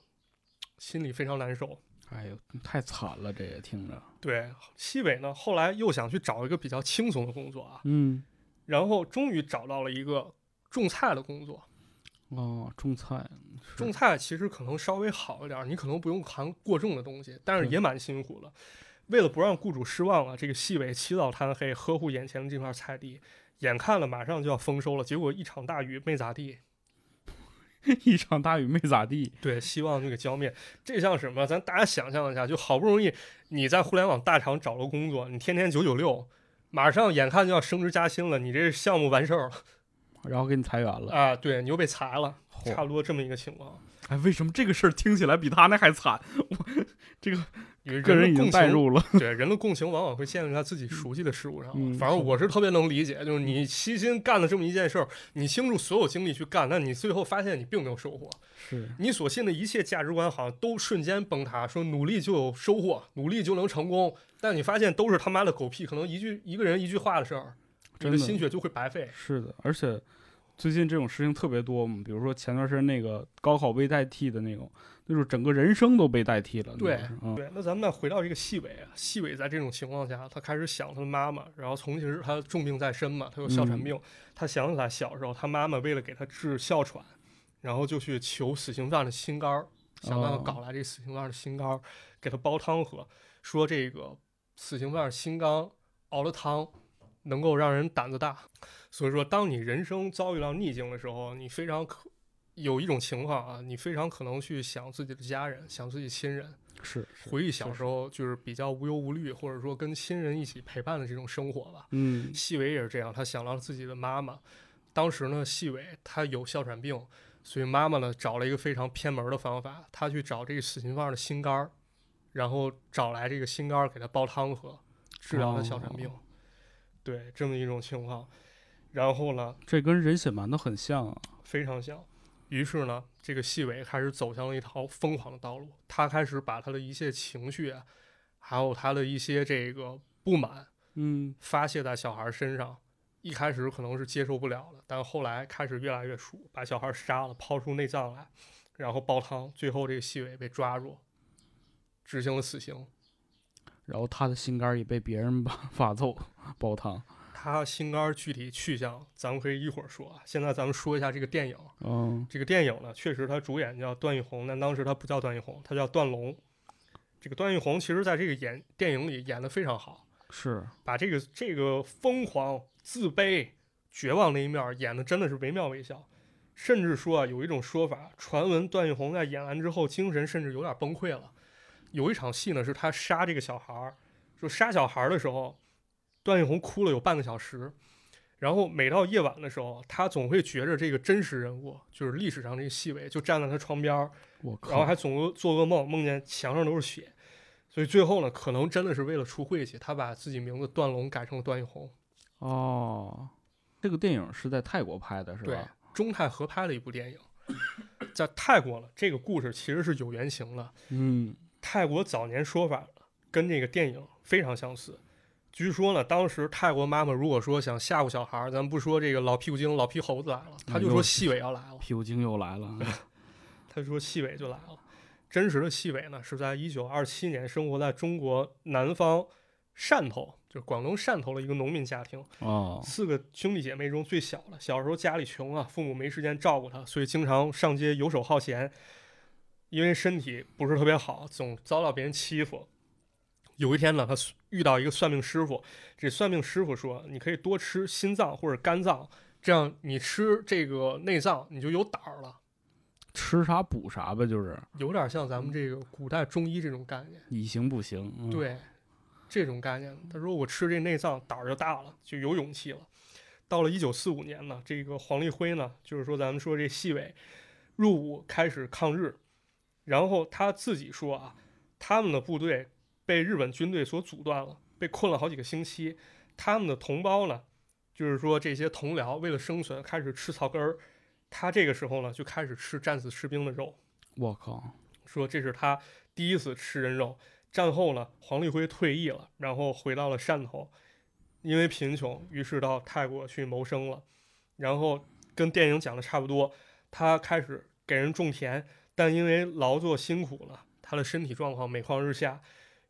心里非常难受。哎呦，太惨了，这也听着。对，西伟呢，后来又想去找一个比较轻松的工作啊，嗯，然后终于找到了一个种菜的工作。哦，种菜，种菜其实可能稍微好一点儿，你可能不用扛过重的东西，但是也蛮辛苦的。为了不让雇主失望啊，这个细伟起早贪黑呵护眼前的这块菜地，眼看了马上就要丰收了，结果一场大雨没咋地。一场大雨没咋地。对，希望这个浇灭，这像什么？咱大家想象一下，就好不容易你在互联网大厂找了工作，你天天九九六，马上眼看就要升职加薪了，你这项目完事儿了然后给你裁员了，啊，对，你又被裁了，差不多这么一个情况。哎，为什么这个事儿听起来比他那还惨？我这个人已经的共情代入了，对人的共情往往会陷入在自己熟悉的事物上。嗯反正我是特别能理解，就是你悉心干了这么一件事儿，你倾注所有精力去干，但你最后发现你并没有收获，是你所信的一切价值观好像都瞬间崩塌，说努力就有收获，努力就能成功，但你发现都是他妈的狗屁，可能一句一个人一句话的事儿，你真的的心血就会白费。是的，而且最近这种事情特别多嘛，比如说前段时间那个高考被代替的那种，那就是整个人生都被代替了。对嗯，对，那咱们再回到这个细伟啊，细伟在这种情况下，他开始想他的妈妈，然后同时他重病在身嘛，他有哮喘嗯病，他想起来小时候他妈妈为了给他治哮喘，然后就去求死刑犯的心肝儿，想办法哦搞来这死刑犯的心肝儿，给他煲汤喝，说这个死刑犯心肝熬了汤能够让人胆子大，所以说当你人生遭遇到逆境的时候，你非常可。有一种情况啊，你非常可能去想自己的家人，想自己亲人，是是，回忆小时候就是比较无忧无虑，或者说跟亲人一起陪伴的这种生活吧。嗯细伟也是这样，他想到了自己的妈妈。当时呢，细伟他有哮喘病，所以妈妈呢找了一个非常偏门的方法，他去找这个死刑犯的心肝儿，然后找来这个心肝儿给他煲汤喝，治疗了哮喘病。哦对，这么一种情况。然后呢，这跟人血馒头很像啊。非常像。于是呢，这个细伟开始走向了一条疯狂的道路。他开始把他的一切情绪啊，还有他的一些这个不满嗯发泄在小孩身上。一开始可能是接受不了的，但后来开始越来越熟，把小孩杀了，抛出内脏来，然后煲汤。最后这个细伟被抓住，执行了死刑。然后他的心肝儿也被别人 把发揍煲汤。他心肝儿具体去向，咱们可以一会儿说啊。现在咱们说一下这个电影。嗯这个电影呢，确实他主演叫段奕宏，但当时他不叫段奕宏，他叫段龙。这个段奕宏其实在这个演电影里演得非常好，是把这个这个疯狂、自卑、绝望那一面演得真的是惟妙惟肖。甚至说啊，有一种说法，传闻段奕宏在演完之后精神甚至有点崩溃了。有一场戏呢，是他杀这个小孩儿，说杀小孩儿的时候，段奕宏哭了有半个小时。然后每到夜晚的时候，他总会觉着这个真实人物，就是历史上这个细伟，就站在他床边儿，然后还总做噩梦，梦见墙上都是血。所以最后呢，可能真的是为了出晦气，他把自己名字段龙改成了段奕宏。哦，这个电影是在泰国拍的，是对吧？，中泰合拍的一部电影，在泰国呢，这个故事其实是有原型的。嗯泰国早年说法跟这个电影非常相似。据说呢，当时泰国妈妈如果说想吓唬小孩儿，咱不说这个老屁股精、老皮猴子来了，他就说细尾要来了，屁股精又来了。他就说细尾就来了。真实的细尾呢，是在一九二七年生活在中国南方汕头，就是广东汕头的一个农民家庭。哦，四个兄弟姐妹中最小的，小时候家里穷啊，父母没时间照顾他，所以经常上街游手好闲。因为身体不是特别好，总遭到别人欺负。有一天呢，他遇到一个算命师傅，这算命师傅说：“你可以多吃心脏或者肝脏，这样你吃这个内脏你就有胆儿了。”吃啥补啥呗，就是有点像咱们这个古代中医这种概念。以形补形。嗯、，对，这种概念。他说我吃这内脏胆儿就大了，就有勇气了。到了一九四五年呢，这个黄立辉呢，就是说咱们说这细伟入伍开始抗日，然后他自己说啊，他们的部队被日本军队所阻断了，被困了好几个星期。他们的同胞呢，就是说这些同僚为了生存开始吃草根儿，他这个时候呢就开始吃战死士兵的肉。我靠，说这是他第一次吃人肉。战后呢，黄立辉退役了，然后回到了汕头，因为贫穷，于是到泰国去谋生了。然后跟电影讲的差不多，他开始给人种田，但因为劳作辛苦了，他的身体状况每况日下，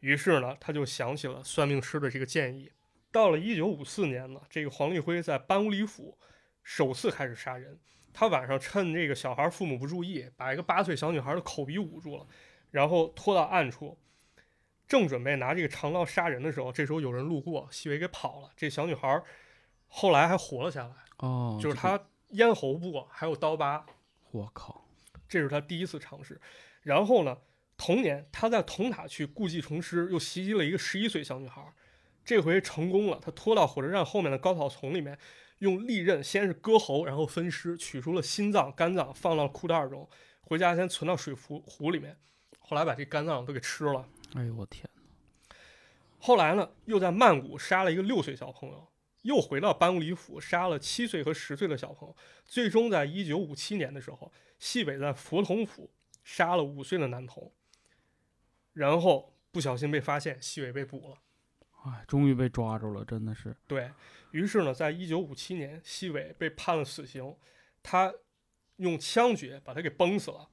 于是呢，他就想起了算命师的这个建议。到了一九五四年呢，这个黄立辉在班乌里府首次开始杀人。他晚上趁这个小孩父母不注意，把一个八岁小女孩的口鼻捂住了，然后拖到暗处，正准备拿这个长刀杀人的时候，这时候有人路过，细微给跑了。这小女孩后来还活了下来，哦，就是，她咽喉部还有刀疤，我靠，这是他第一次尝试。然后呢，同年他在铜塔区故技重施，又袭击了一个十一岁小女孩。这回成功了，他拖到火车站后面的高草丛里面，用利刃先是割喉，然后分尸，取出了心脏、肝脏，放到裤袋中，回家先存到水壶壶里面，后来把这肝脏都给吃了。哎呦我天！后来呢，又在曼谷杀了一个六岁小朋友，又回到班乌里府杀了七岁和十岁的小朋友，最终在一九五七年的时候，西北在佛统府杀了五岁的男童，然后不小心被发现，细北被捕了。哎，终于被抓住了，真的是。对于是呢，在一九五七年，细伟被判了死刑，他用枪决把他给崩死了。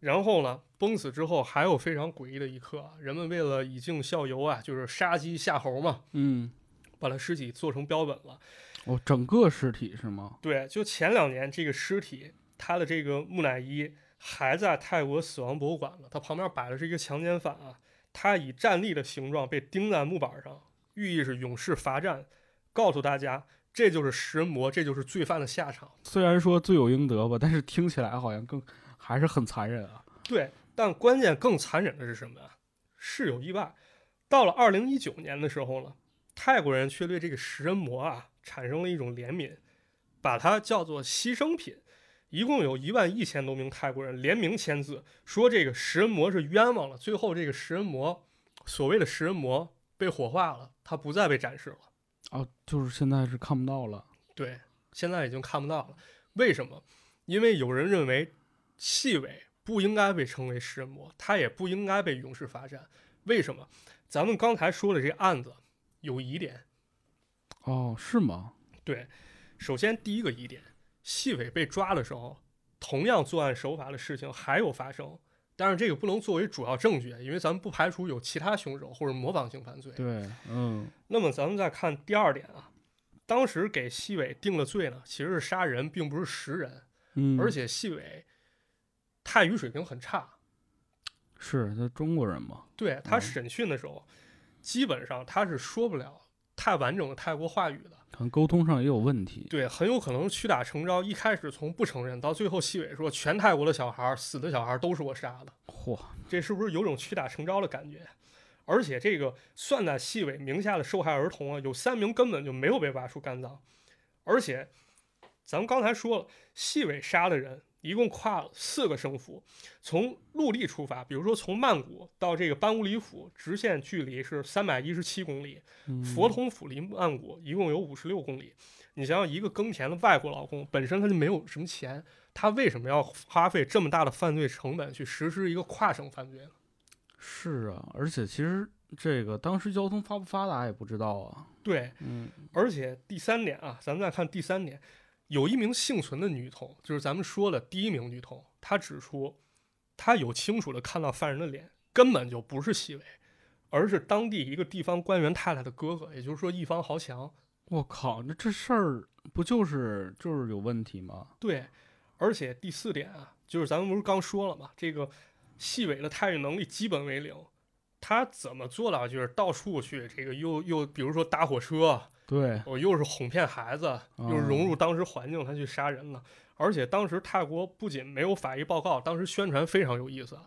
然后呢，崩死之后还有非常诡异的一刻啊，人们为了以儆效尤啊，就是杀鸡吓猴嘛，嗯，把他尸体做成标本了。哦，整个尸体是吗？对，就前两年这个尸体，他的这个木乃伊还在泰国死亡博物馆呢，它旁边摆的是一个强奸犯啊，他以站立的形状被钉在木板上，寓意是勇士罚站，告诉大家这就是食人魔，这就是罪犯的下场。虽然说罪有应得吧，但是听起来好像更还是很残忍啊。对，但关键更残忍的是什么呀？是有意外，到了二零一九年的时候呢，泰国人却对这个食人魔啊产生了一种怜悯，把它叫做牺牲品。一共有一万一千多名泰国人联名签字，说这个食人魔是冤枉了。最后，这个食人魔，所谓的食人魔被火化了，他不再被展示了。哦，就是现在是看不到了。对，现在已经看不到了。为什么？因为有人认为细尾不应该被称为食人魔，他也不应该被永世罚站。为什么？咱们刚才说的这案子有疑点。哦，是吗？对，首先第一个疑点，细伟被抓的时候，同样作案手法的事情还有发生，但是这个不能作为主要证据，因为咱们不排除有其他凶手或者模仿性犯罪。对，嗯，那么咱们再看第二点啊，当时给细伟定的罪呢，其实是杀人，并不是食人，嗯，而且细伟泰语水平很差，是他中国人嘛？对他嗯审讯的时候，基本上他是说不了太完整的泰国话语的。可能沟通上也有问题。对，很有可能屈打成招，一开始从不承认，到最后细尾说全泰国的小孩儿死的小孩儿都是我杀的，嚯，这是不是有种屈打成招的感觉？而且这个算在细尾名下的受害儿童啊，有三名根本就没有被挖出肝脏，而且咱们刚才说了，细尾杀的人一共跨了四个省府，从陆地出发，比如说从曼谷到这个班乌里府，直线距离是三百一十七公里，嗯佛统府离曼谷一共有五十六公里。你想想，一个耕田的外国劳工，本身他就没有什么钱，他为什么要花费这么大的犯罪成本去实施一个跨省犯罪呢？是啊，而且其实这个当时交通发不发达也不知道啊。对，嗯，而且第三点啊，咱们再看第三点，有一名幸存的女童，就是咱们说的第一名女童，她指出，她有清楚的看到犯人的脸，根本就不是细伟，而是当地一个地方官员太太的哥哥，也就是说一方豪强。我靠，那这事儿不就是就是有问题吗？对，而且第四点啊，就是咱们不是刚说了嘛，这个细尾的泰语能力基本为零，他怎么做到就是到处去这个又又比如说搭火车，对，我又是哄骗孩子，又是融入当时环境，他去杀人了。而且当时泰国不仅没有法医报告，当时宣传非常有意思啊。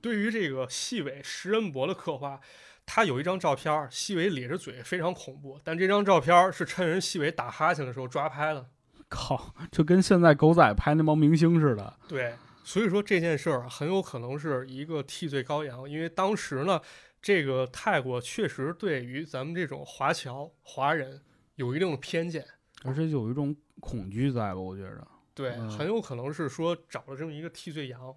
对于这个细尾食人魔的刻画，他有一张照片儿，细尾咧着嘴，非常恐怖。但这张照片儿是趁人细尾打哈欠的时候抓拍的。靠，就跟现在狗仔拍那帮明星似的。对，所以说这件事儿啊很有可能是一个替罪羔羊，因为当时呢，这个泰国确实对于咱们这种华侨华人有一定的偏见。而且有一种恐惧在吧？我觉着，对，嗯很有可能是说找了这么一个替罪羊，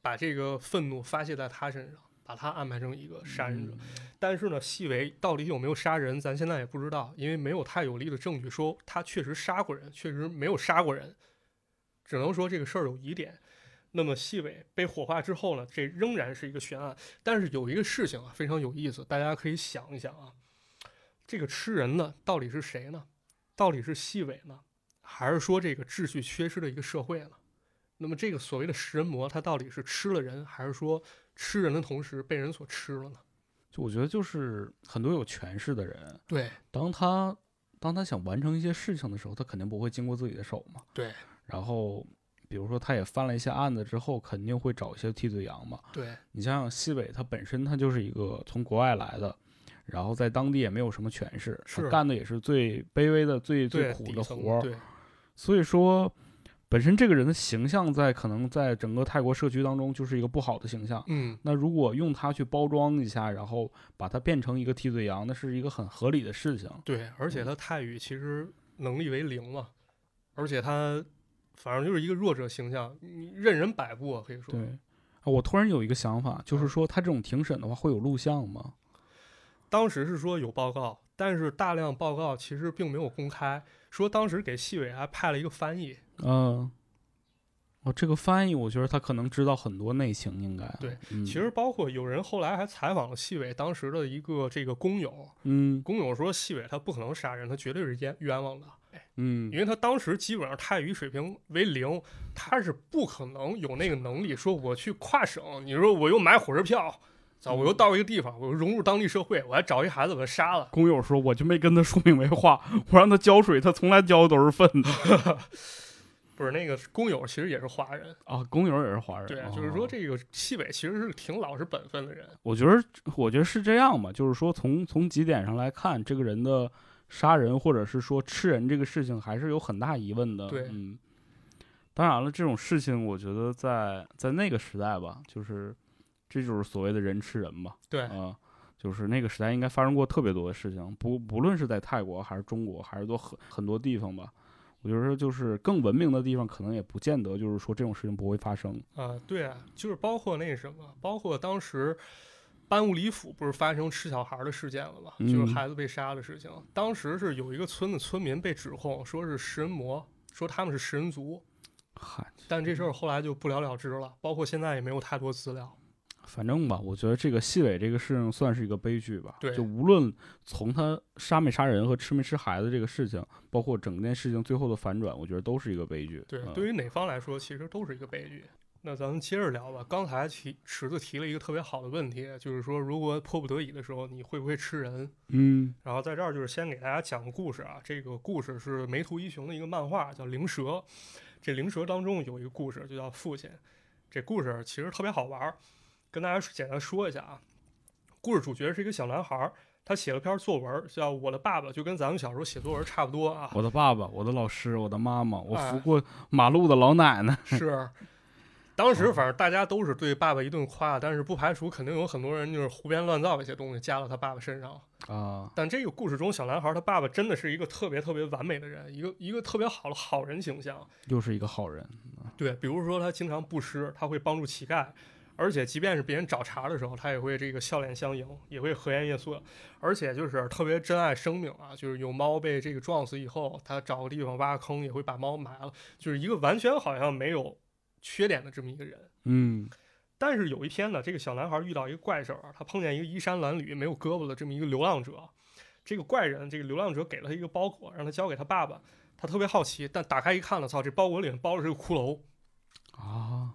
把这个愤怒发泄在他身上，把他安排成一个杀人者。嗯但是呢，细维到底有没有杀人，咱现在也不知道，因为没有太有力的证据说他确实杀过人，确实没有杀过人，只能说这个事儿有疑点。那么细尾被火化之后呢，这仍然是一个悬案。但是有一个事情啊，非常有意思，大家可以想一想啊，这个吃人呢到底是谁呢？到底是细尾呢，还是说这个秩序缺失的一个社会呢？那么这个所谓的食人魔，他到底是吃了人，还是说吃人的同时被人所吃了呢？就我觉得就是很多有权势的人，对当他当他想完成一些事情的时候，他肯定不会经过自己的手嘛。对然后，比如说他也翻了一些案子之后，肯定会找一些替罪羊嘛。对你想想，西北他本身他就是一个从国外来的，然后在当地也没有什么权势，是干的也是最卑微的、最最苦的活儿。对所以说，本身这个人的形象在可能在整个泰国社区当中就是一个不好的形象。嗯那如果用他去包装一下，然后把它变成一个替罪羊，那是一个很合理的事情。对，而且他泰语其实能力为零嘛，而且他反正就是一个弱者形象，你任人摆布啊，可以说。对，啊我突然有一个想法，就是嗯说他这种庭审的话会有录像吗？当时是说有报告，但是大量报告其实并没有公开，说当时给细委还派了一个翻译。嗯，哦，这个翻译，我觉得他可能知道很多内情，应该对，嗯、其实包括有人后来还采访了细伟当时的一个这个工友，嗯工友说细伟他不可能杀人，他绝对是冤冤枉的，嗯因为他当时基本上泰语水平为零，他是不可能有那个能力说我去跨省，你说我又买火车票，操，我又到一个地方，我又融入当地社会，我还找一孩子把他杀了。工友说，我就没跟他说明白话，我让他浇水，他从来浇的都是粪 不是那个工友其实也是华人，啊。工友也是华人，对，哦就是说这个西北其实是挺老实本分的人。我觉得，我觉得是这样吧，就是说从从几点上来看，这个人的杀人或者是说吃人这个事情，还是有很大疑问的。对嗯，当然了，这种事情我觉得在在那个时代吧，就是这就是所谓的人吃人吧，对，啊、就是那个时代应该发生过特别多的事情，不不论是在泰国还是中国，还是多很很多地方吧。我觉得就是更文明的地方，可能也不见得就是说这种事情不会发生。啊、对啊，就是包括那什么，包括当时班务里府不是发生吃小孩的事件了吗？嗯就是孩子被杀的事情。当时是有一个村的村民被指控说是食人魔，说他们是食人族，嗨，但这事儿后来就不了了之了，包括现在也没有太多资料。反正吧，我觉得这个细伟这个事情算是一个悲剧吧。对就无论从他杀没杀人和吃没吃孩子这个事情，包括整件事情最后的反转，我觉得都是一个悲剧。对，嗯对于哪方来说，其实都是一个悲剧。那咱们接着聊吧。刚才提池子提了一个特别好的问题，就是说，如果迫不得已的时候，你会不会吃人？嗯然后在这儿就是先给大家讲个故事啊，这个故事是梅图一雄的一个漫画，叫《灵蛇》。这《灵蛇》当中有一个故事，就叫父亲。这故事其实特别好玩儿，跟大家简单说一下啊。故事主角是一个小男孩儿，他写了篇作文，叫《我的爸爸》，就跟咱们小时候写作文差不多啊。我的爸爸，我的老师，我的妈妈，我哎扶过马路的老奶奶。是，当时反正大家都是对爸爸一顿夸，但是不排除肯定有很多人就是胡编乱造一些东西加到他爸爸身上。啊，但这个故事中，小男孩他爸爸真的是一个特别特别完美的人，一个一个特别好的好人形象。又是一个好人。对，比如说他经常布施，他会帮助乞丐，而且即便是别人找茬的时候，他也会这个笑脸相迎，也会和颜悦色，而且就是特别珍爱生命啊。就是有猫被这个撞死以后，他找个地方挖个坑，也会把猫埋了，就是一个完全好像没有缺点的这么一个人。嗯但是有一天呢，这个小男孩遇到一个怪事儿啊，他碰见一个衣衫褴褛、没有胳膊的这么一个流浪者。这个怪人，这个流浪者给了他一个包裹，让他交给他爸爸。他特别好奇，但打开一看呢，操，这包裹里面包的是个骷髅。啊，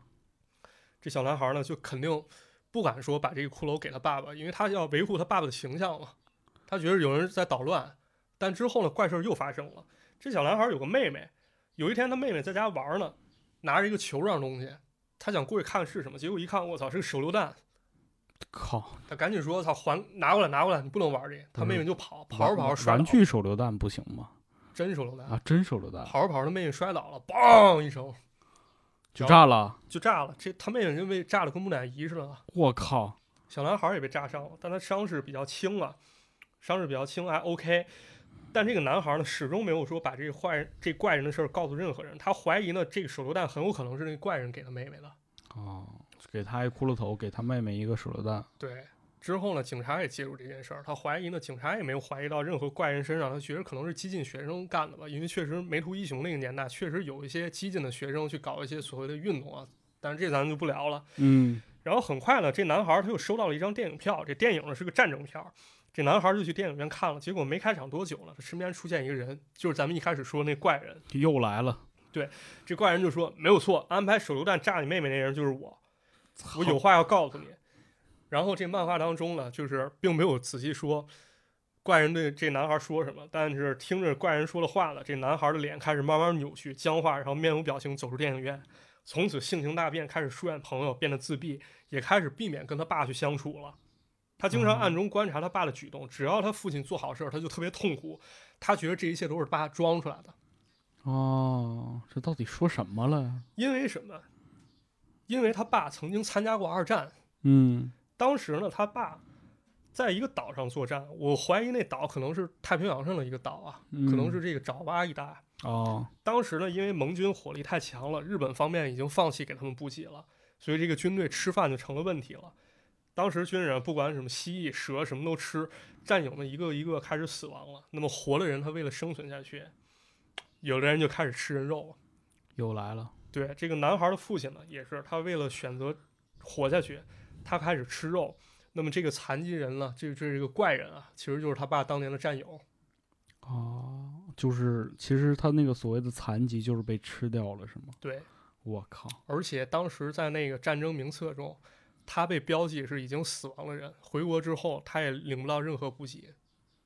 这小男孩呢，就肯定不敢说把这个骷髅给他爸爸，因为他要维护他爸爸的形象嘛。他觉得有人在捣乱。但之后呢，怪事儿又发生了。这小男孩有个妹妹，有一天他妹妹在家玩呢，拿着一个球状东西，他想过去看是什么，结果一看，我操，是个手榴弹。靠！他赶紧说：“操，还拿过来，拿过来，你不能玩这个。”他妹妹就跑，跑着跑着玩具手榴弹不行吗？真手榴弹，啊，真手榴弹跑着跑着，他妹妹摔倒了，嘣一声就炸了！就炸了。这他妹妹就被炸的跟木乃伊似的了。我靠！小男孩也被炸伤了，但他伤势比较轻啊，伤势比较轻还 OK。但这个男孩呢，始终没有说把这个坏人、这怪人的事儿告诉任何人。他怀疑呢，这个手榴弹很有可能是那个怪人给他妹妹的。哦，给他一骷髅头，给他妹妹一个手榴弹。对，之后呢，警察也介入这件事儿。他怀疑呢，警察也没有怀疑到任何怪人身上，他觉得可能是激进学生干的吧。因为确实梅图一雄那个年代，确实有一些激进的学生去搞一些所谓的运动啊。但是这咱们就不聊了。嗯然后很快呢，这男孩他又收到了一张电影票，这电影呢是个战争片儿。这男孩就去电影院看了，结果没开场多久呢，他身边出现一个人，就是咱们一开始说那怪人。又来了！对这怪人就说：“没有错，安排手榴弹炸你妹妹那人就是我，我有话要告诉你。”然后这漫画当中呢，就是并没有仔细说怪人对这男孩说什么，但是听着怪人说的话了，这男孩的脸开始慢慢扭曲、僵化，然后面无表情走出电影院，从此性情大变，开始疏远朋友，变得自闭，也开始避免跟他爸去相处了。他经常暗中观察他爸的举动，只要他父亲做好事儿，他就特别痛苦。他觉得这一切都是爸装出来的。哦，这到底说什么了？因为什么？因为他爸曾经参加过二战，嗯当时呢，他爸在一个岛上作战，我怀疑那岛可能是太平洋上的一个岛啊，可能是这个爪哇一带。哦，当时呢，因为盟军火力太强了，日本方面已经放弃给他们补给了，所以这个军队吃饭就成了问题了。当时军人不管什么蜥蜴、蛇什么都吃，战友们一个一个开始死亡了。那么活的人他为了生存下去，有的人就开始吃人肉了。又来了。对这个男孩的父亲呢，也是他为了选择活下去，他开始吃肉。那么这个残疾人呢，这这是个怪人啊，其实就是他爸当年的战友。哦，就是其实他那个所谓的残疾就是被吃掉了，是吗？对，我靠！而且当时在那个战争名册中，他被标记是已经死亡的人。回国之后，他也领不到任何补给。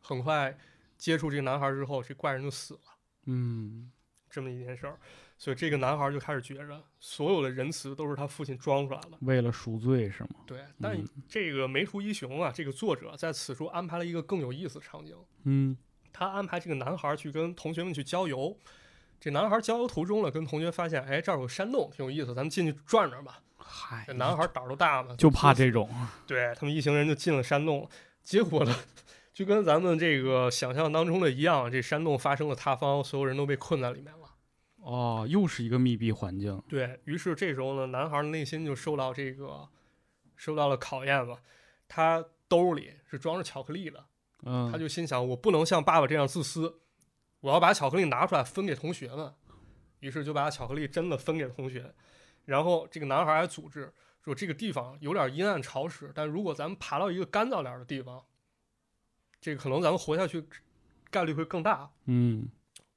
很快接触这个男孩之后，这怪人就死了。嗯，这么一件事儿，所以这个男孩就开始觉着，所有的仁慈都是他父亲装出来的。为了赎罪是吗？对，但嗯这个梅图一雄啊，这个作者在此处安排了一个更有意思的场景。嗯他安排这个男孩去跟同学们去郊游。这男孩郊游途中呢，跟同学发现，哎，这儿有个山洞，挺有意思，咱们进去转转吧。嗨这，男孩胆儿都大嘛，就怕这。种。对他们一行人就进了山洞了，结果呢，就跟咱们这个想象当中的一样，这山洞发生了塌方，所有人都被困在里面了。哦，又是一个密闭环境。对于是，这时候呢，男孩的内心就受到这个受到了考验嘛。他兜里是装着巧克力的，嗯，他就心想，我不能像爸爸这样自私，我要把巧克力拿出来分给同学们。于是就把巧克力真的分给了同学，然后这个男孩还组织说，这个地方有点阴暗潮湿，但如果咱们爬到一个干燥点儿的地方，这个可能咱们活下去概率会更大。嗯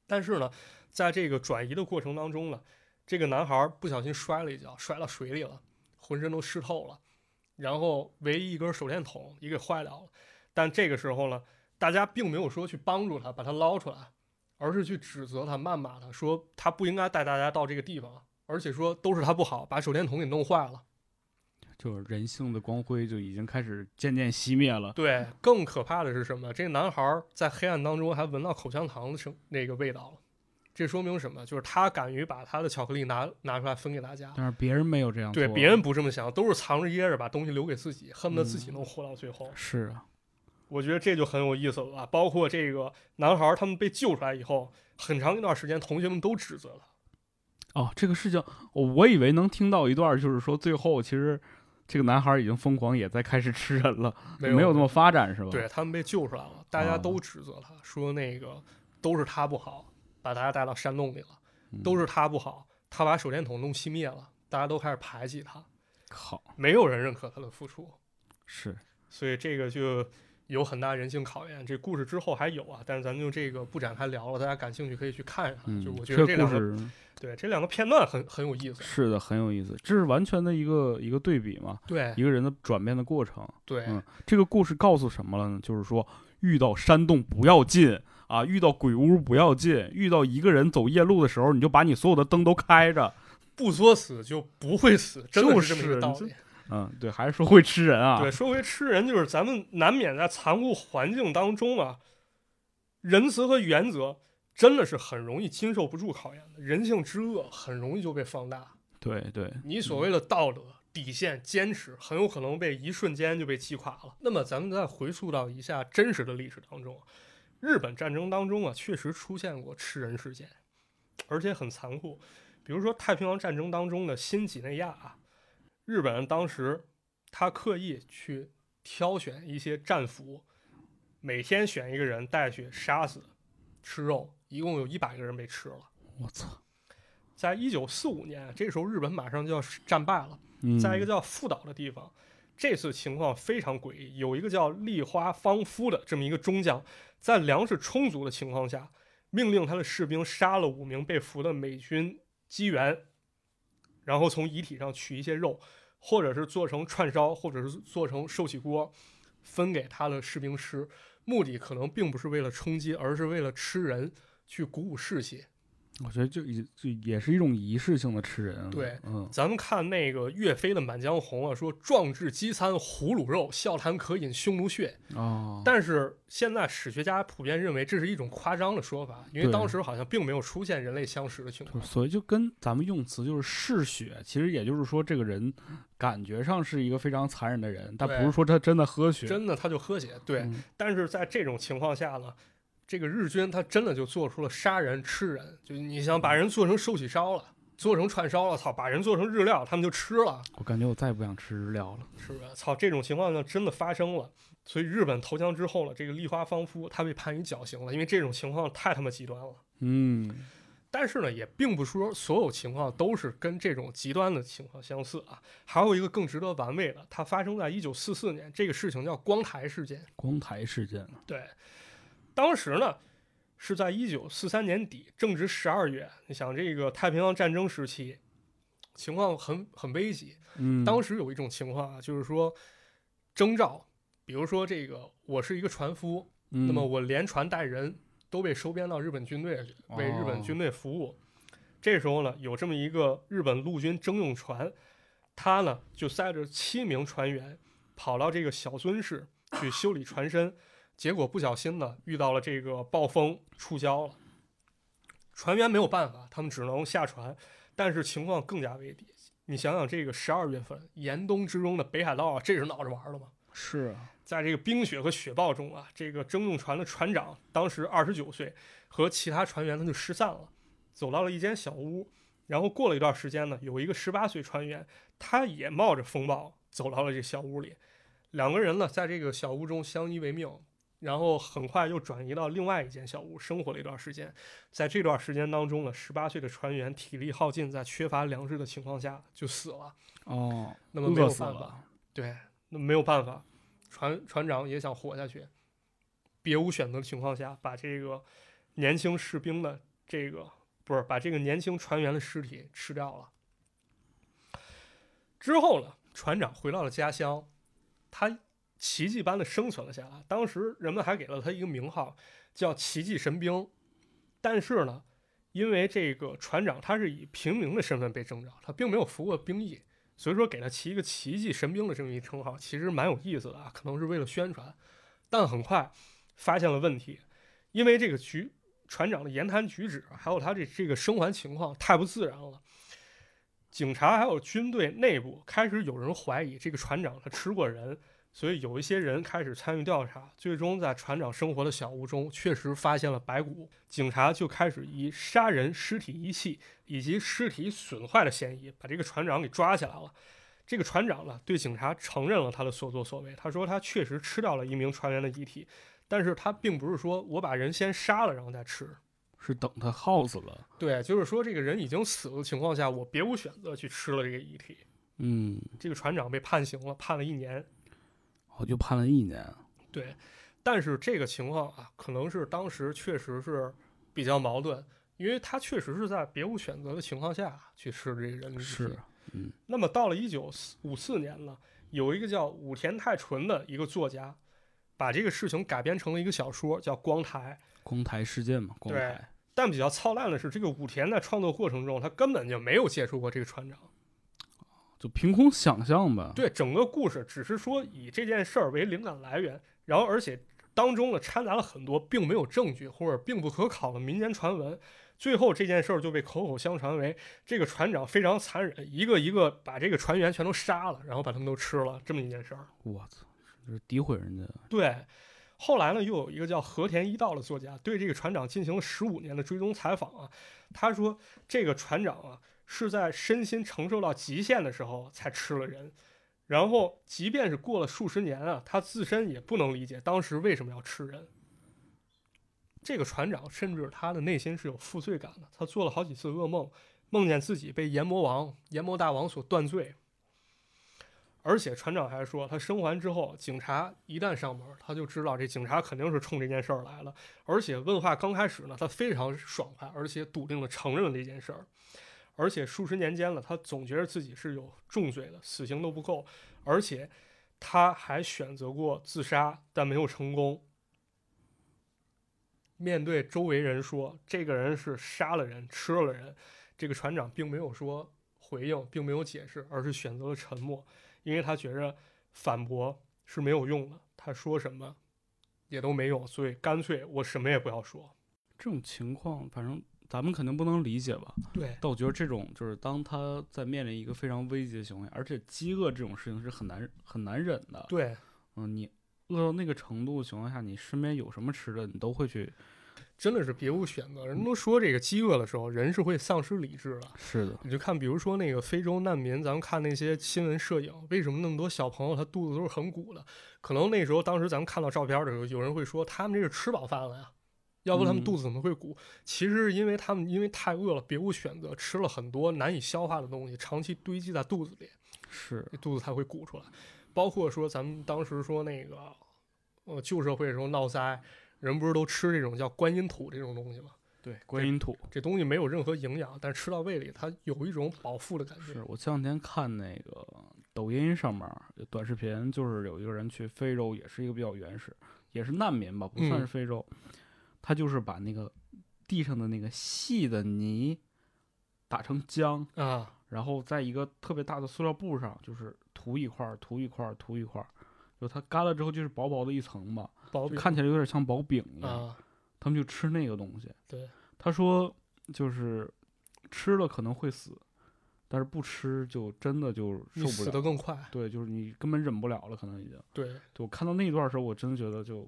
但是呢，在这个转移的过程当中呢，这个男孩不小心摔了一跤，摔到水里了，浑身都湿透了，然后唯一一根手电筒也给坏掉了。但这个时候呢，大家并没有说去帮助他把他捞出来，而是去指责他、谩骂他，说他不应该带大家到这个地方，而且说都是他不好，把手电筒给弄坏了。就是人性的光辉就已经开始渐渐熄灭了。对，更可怕的是什么？这个男孩在黑暗当中还闻到口香糖的声那个味道了。这说明什么？就是他敢于把他的巧克力拿拿出来分给大家。但是别人没有这样做。对，别人不这么想，都是藏着掖着把东西留给自己，恨不得自己嗯能活到最后。是啊，我觉得这就很有意思了吧。包括这个男孩他们被救出来以后，很长一段时间，同学们都指责他。哦，这个事情，我我以为能听到一段，就是说最后其实这个男孩已经疯狂，也在开始吃人了，没没有那么发展是吧？对他们被救出来了，大家哦都指责他，说那个都是他不好，把大家带到山洞里了，嗯，都是他不好，他把手电筒弄熄灭了，大家都开始排挤他，靠，没有人认可他的付出，是所以这个就有很大人性考验。这故事之后还有啊，但是咱就这个不展开聊了，大家感兴趣可以去看一看。嗯，就我觉得这两个对这两个片段很很有意思。是的，很有意思，这是完全的一个一个对比嘛，对一个人的转变的过程。对、嗯这个故事告诉什么了呢？就是说，遇到山洞不要进啊，遇到鬼屋不要进，遇到一个人走夜路的时候，你就把你所有的灯都开着。不作死就不会死，真的是这么一个道这理。嗯，对，还是说会吃人啊？对，说回吃人，就是咱们难免在残酷环境当中啊，仁慈和原则真的是很容易经受不住考验的，人性之恶很容易就被放大。对对，你所谓的道德底线、坚持，很有可能被一瞬间就被击垮了。那么，咱们再回溯到一下真实的历史当中，日本战争当中啊，确实出现过吃人事件，而且很残酷。比如说太平洋战争当中的新几内亚啊，日本人当时他刻意去挑选一些战俘，每天选一个人带去杀死、吃肉，一共有一百个人被吃了。我操，在一九四五年，这时候日本马上就要战败了。嗯，在一个叫富岛的地方，这次情况非常诡异。有一个叫立花芳夫的这么一个中将，在粮食充足的情况下，命令他的士兵杀了五名被俘的美军机员，然后从遗体上取一些肉，或者是做成串烧，或者是做成寿喜锅，分给他的士兵吃。目的可能并不是为了充饥，而是为了吃人，去鼓舞士气。我觉得就也就也是一种仪式性的吃人。对，嗯，咱们看那个岳飞的《满江红》啊，说壮志饥餐胡虏肉，笑谈渴饮匈奴血。哦，但是现在史学家普遍认为这是一种夸张的说法，因为当时好像并没有出现人类相食的情况。所以就跟咱们用词就是嗜血，其实也就是说这个人感觉上是一个非常残忍的人，但不是说他真的喝血。真的他就喝血，对。嗯但是在这种情况下呢，这个日军他真的就做出了杀人吃人，就你想把人做成寿喜烧了，做成串烧了，操，把人做成日料，他们就吃了，我感觉我再也不想吃日料了。是吧？操，这种情况呢真的发生了。所以日本投降之后了，这个立花芳夫他被判以绞刑了，因为这种情况太他妈极端了。嗯，但是呢，也并不是说所有情况都是跟这种极端的情况相似啊。还有一个更值得玩味的，它发生在一九四四年，这个事情叫光台事件。光台事件。对，当时呢是在一九四三年底，正值十二月。你想，这个太平洋战争时期，情况很很危急。嗯，当时有一种情况啊，就是说征召，比如说这个我是一个船夫，嗯那么我连船带人都被收编到日本军队里，为日本哦军队服务。这时候呢，有这么一个日本陆军征用船，他呢就载着七名船员跑到这个小樽市去修理船身，结果不小心呢遇到了这个暴风触礁了。船员没有办法，他们只能下船，但是情况更加危急。你想想，这个十二月份严冬之中的北海道啊，这是闹着玩儿的吗？是啊，在这个冰雪和雪暴中啊，这个征用船的船长当时二十九岁，和其他船员他就失散了，走到了一间小屋。然后过了一段时间呢，有一个十八岁船员，他也冒着风暴走到了这小屋里。两个人呢，在这个小屋中相依为命，然后很快又转移到另外一间小屋生活了一段时间。在这段时间当中呢，十八岁的船员体力耗尽，在缺乏粮食的情况下就死了。哦，那么没有办法，了。对，那没有办法，船船长也想活下去，别无选择的情况下，把这个年轻士兵的这个不是把这个年轻船员的尸体吃掉了。之后呢，船长回到了家乡，他奇迹般的生存了下来。当时人们还给了他一个名号，叫“奇迹神兵”。但是呢，因为这个船长他是以平民的身份被征召，他并没有服过兵役，所以说给他起一个奇迹神兵的这么一称号，其实蛮有意思的啊，可能是为了宣传。但很快发现了问题，因为这个局船长的言谈举止，还有他这这个生还情况太不自然了。警察还有军队内部开始有人怀疑这个船长他吃过人，所以有一些人开始参与调查。最终在船长生活的小屋中确实发现了白骨，警察就开始以杀人、尸体遗弃以及尸体损坏的嫌疑把这个船长给抓起来了。这个船长呢，对警察承认了他的所作所为。他说他确实吃掉了一名船员的遗体，但是他并不是说我把人先杀了然后再吃。是等他耗死了。对，就是说这个人已经死了的情况下，我别无选择去吃了这个遗体。嗯，这个船长被判刑了，判了一年。我就判了一年。对，但是这个情况啊，可能是当时确实是比较矛盾，因为他确实是在别无选择的情况下去吃这个人。是，嗯，那么到了一九五四年呢，有一个叫武田太纯的一个作家，把这个事情改编成了一个小说，叫《光台》。光台事件嘛，光对台。但比较操蛋的是，这个武田在创作过程中，他根本就没有接触过这个船长。就凭空想象吧。，对整个故事，只是说以这件事儿为灵感来源，然后而且当中呢掺杂了很多并没有证据或者并不可考的民间传闻。最后这件事儿就被口口相传为这个船长非常残忍，一个一个把这个船员全都杀了，然后把他们都吃了，这么一件事儿。我操，这是诋毁人家。对，后来呢，又有一个叫和田一道的作家对这个船长进行了十五年的追踪采访啊。他说，这个船长啊是在身心承受到极限的时候才吃了人，然后即便是过了数十年啊，他自身也不能理解当时为什么要吃人。这个船长甚至他的内心是有负罪感的，他做了好几次噩梦，梦见自己被阎魔王、阎魔大王所断罪。而且船长还说，他生还之后，警察一旦上门，他就知道这警察肯定是冲这件事儿来了。而且问话刚开始呢，他非常爽快，而且笃定的承认了这件事儿。而且数十年间了，他总觉得自己是有重罪的，死刑都不够。而且他还选择过自杀，但没有成功。面对周围人说这个人是杀了人、吃了人，这个船长并没有说回应，并没有解释，而是选择了沉默，因为他觉着反驳是没有用的，他说什么也都没用，所以干脆我什么也不要说。这种情况，反正咱们肯定不能理解吧？对，但我觉得这种就是当他在面临一个非常危急的情况下，而且饥饿这种事情是很难很难忍的。对，嗯，你饿到那个程度的情况下，你身边有什么吃的，你都会去。真的是别无选择。人都说这个饥饿的时候，人是会丧失理智的。是的，你就看，比如说那个非洲难民，咱们看那些新闻摄影，为什么那么多小朋友他肚子都是很鼓的？可能那时候当时咱们看到照片的时候，有人会说他们这是吃饱饭了呀，要不他们肚子怎么会鼓？其实是因为他们因为太饿了，别无选择，吃了很多难以消化的东西，长期堆积在肚子里，是肚子才会鼓出来。包括说咱们当时说那个呃旧社会的时候闹灾。人不是都吃这种叫观音土这种东西吗？对，观音土这东西没有任何营养，但是吃到胃里，它有一种饱腹的感觉。是我前两天看那个抖音上面短视频，就是有一个人去非洲，也是一个比较原始，也是难民吧，不算是非洲。他就是把那个地上的那个细的泥打成浆啊，然后在一个特别大的塑料布上，就是涂一块儿，涂一块儿，涂一块儿。就它干了之后就是薄薄的一层嘛，薄看起来有点像薄饼一样。他们就吃那个东西。对，他说就是吃了可能会死，但是不吃就真的就受不了，死得更快。对，就是你根本忍不了了，可能已经。对，我看到那段时候，我真的觉得就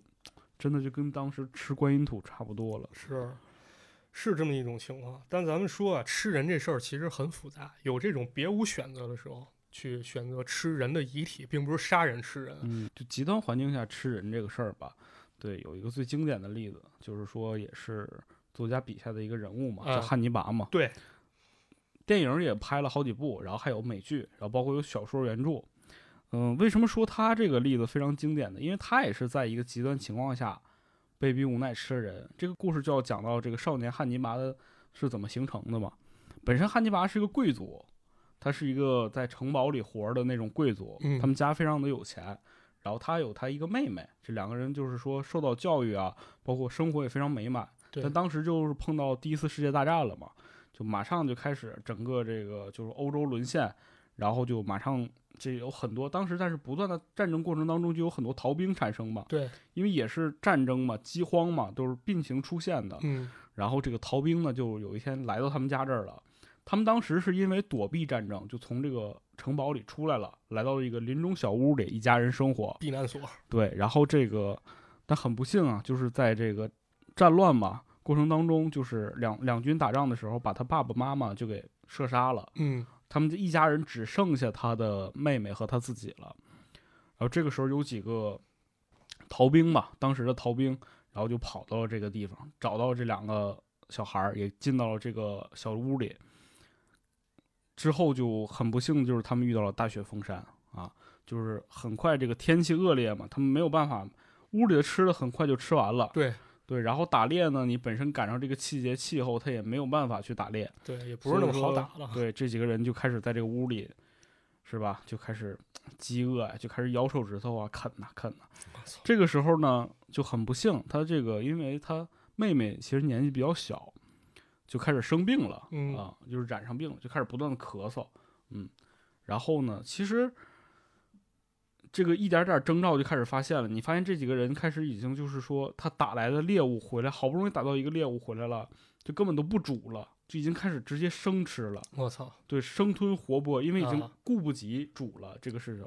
真的就跟当时吃观音土差不多了。是，是这么一种情况。但咱们说啊，吃人这事儿其实很复杂，有这种别无选择的时候。去选择吃人的遗体，并不是杀人吃人。嗯，就极端环境下吃人这个事儿吧，对，有一个最经典的例子，就是说也是作家笔下的一个人物嘛，叫汉尼拔嘛。对，电影也拍了好几部，然后还有美剧，然后包括有小说原著。嗯，为什么说他这个例子非常经典呢？因为他也是在一个极端情况下被逼无奈吃人。这个故事就要讲到这个少年汉尼拔的是怎么形成的嘛。本身汉尼拔是一个贵族。他是一个在城堡里活的那种贵族，他们家非常的有钱，然后他有他一个妹妹，这两个人就是说受到教育啊，包括生活也非常美满。但当时就是碰到第一次世界大战了嘛，就马上就开始整个这个就是欧洲沦陷，然后就马上这有很多当时但是不断的战争过程当中就有很多逃兵产生嘛，对，因为也是战争嘛，饥荒嘛，都是并行出现的。嗯，然后这个逃兵呢，就有一天来到他们家这儿了。他们当时是因为躲避战争，就从这个城堡里出来了，来到了一个林中小屋里，一家人生活避难所。对，然后这个，但很不幸啊，就是在这个战乱嘛过程当中，就是两两军打仗的时候，把他爸爸妈妈就给射杀了。嗯，他们一家人只剩下他的妹妹和他自己了。然后这个时候有几个逃兵嘛，当时的逃兵，然后就跑到了这个地方，找到这两个小孩儿，也进到了这个小屋里。之后就很不幸，就是他们遇到了大雪封山啊，就是很快这个天气恶劣嘛，他们没有办法，屋里的吃的很快就吃完了。对对，然后打猎呢，你本身赶上这个季节气候，他也没有办法去打猎。对，也不是那么好打了。对，这几个人就开始在这个屋里，是吧？就开始饥饿呀，就开始咬手指头啊，啃呐啃呐。这个时候呢，就很不幸，他这个因为他妹妹其实年纪比较小。就开始生病了，啊，就是染上病了，就开始不断的咳嗽，嗯，然后呢，其实这个一点点征兆就开始发现了。你发现这几个人开始已经就是说，他打来的猎物回来，好不容易打到一个猎物回来了，就根本都不煮了，就已经开始直接生吃了。我操，对，生吞活剥，因为已经顾不及煮了这个事情。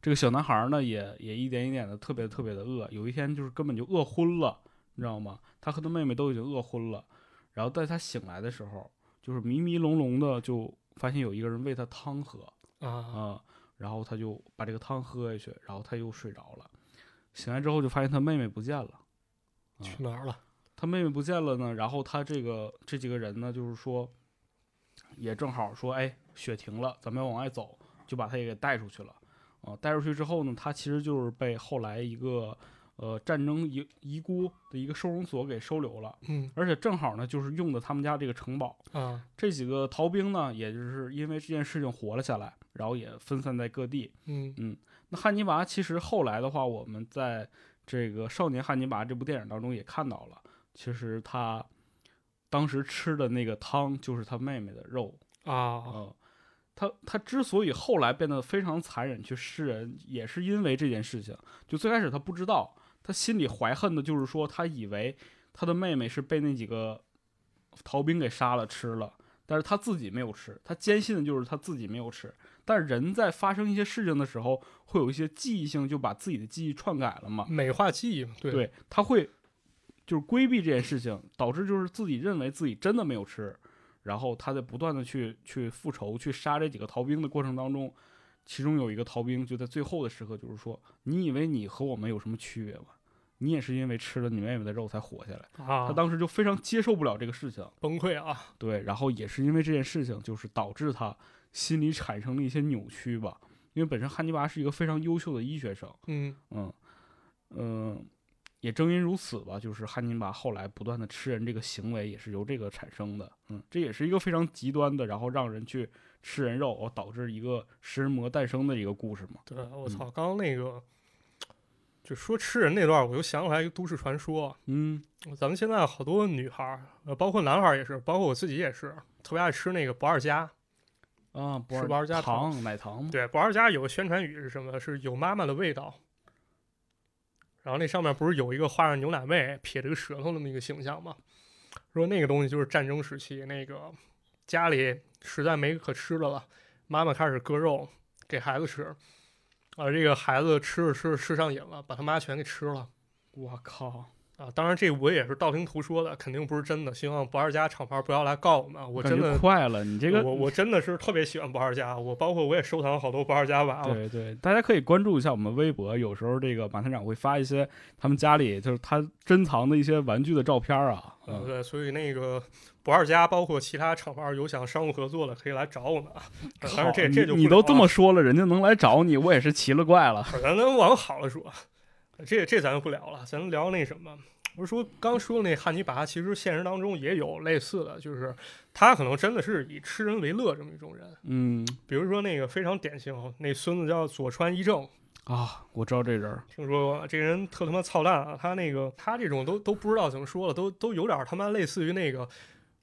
这个小男孩呢，也也一点一点的特别特别的饿，有一天就是根本就饿昏了，你知道吗？他和他妹妹都已经饿昏了。然后在他醒来的时候，就是迷迷隆隆的，就发现有一个人喂他汤喝啊然后他就把这个汤喝下去，然后他又睡着了。醒来之后就发现他妹妹不见了，去哪儿了？他妹妹不见了呢。然后他这个这几个人呢，就是说，也正好说，哎，雪停了，咱们要往外走，就把他也给带出去了。啊，带出去之后呢，他其实就是被后来一个。呃，战争遗遗孤的一个收容所给收留了，嗯，而且正好呢，就是用的他们家这个城堡啊。这几个逃兵呢，也就是因为这件事情活了下来，然后也分散在各地，嗯嗯。那汉尼拔其实后来的话，我们在这个《少年汉尼拔》这部电影当中也看到了，其实他当时吃的那个汤就是他妹妹的肉。啊，嗯，他他之所以后来变得非常残忍去吃人，也是因为这件事情。就最开始他不知道，他心里怀恨的就是说，他以为他的妹妹是被那几个逃兵给杀了吃了，但是他自己没有吃，他坚信的就是他自己没有吃。但是人在发生一些事情的时候，会有一些记忆性，就把自己的记忆篡改了嘛。美化记忆嘛，对对，他会就是规避这件事情，导致就是自己认为自己真的没有吃，然后他在不断的去去复仇，去杀这几个逃兵的过程当中，其中有一个逃兵就在最后的时刻就是说：“你以为你和我们有什么区别吗？你也是因为吃了你妹妹的肉才活下来。”啊，他当时就非常接受不了这个事情，崩溃啊，对，然后也是因为这件事情，就是导致他心里产生了一些扭曲吧。因为本身汉尼拔是一个非常优秀的医学生，嗯嗯嗯，也正因如此吧，就是汉尼拔后来不断的吃人这个行为也是由这个产生的。嗯，这也是一个非常极端的，然后让人去吃人肉，导致一个食人魔诞生的一个故事嘛。对，我操，刚刚那个就说吃人那段，我就想起来一个都市传说，嗯咱们现在好多女孩儿，呃，包括男孩儿也是，包括我自己也是，特别爱吃那个不二家。啊，不二家糖奶糖吗？对，不二家有个宣传语是什么？是有妈妈的味道。然后那上面不是有一个画上牛奶味撇着个舌头那么一个形象吗？说那个东西就是战争时期那个家里实在没可吃的了，妈妈开始割肉给孩子吃，啊，这个孩子吃着吃着吃上瘾了，把他妈全给吃了。我靠！啊，当然这我也是道听途说的，肯定不是真的。希望不二家厂牌不要来告我们啊。我真的，快了，你这个我我真的是特别喜欢不二家，我包括我也收藏好多不二家娃娃。对对，大家可以关注一下我们微博，有时候这个马团长会发一些他们家里就是他珍藏的一些玩具的照片啊。对，所以那个不二家包括其他厂牌有想商务合作的，可以来找我们啊。呃但是这这就你你都这么说了，人家能来找你，我也是奇了怪了。咱能往好了说，这这咱就不聊了，咱聊那什么。我是说，刚说的那汉尼拔，其实现实当中也有类似的，就是他可能真的是以吃人为乐这么一种人。嗯比如说那个非常典型，那孙子叫佐川一正，啊，我知道这人儿。听说过这人特他妈操蛋啊！他那个他这种都都不知道怎么说了，都都有点他妈类似于那个，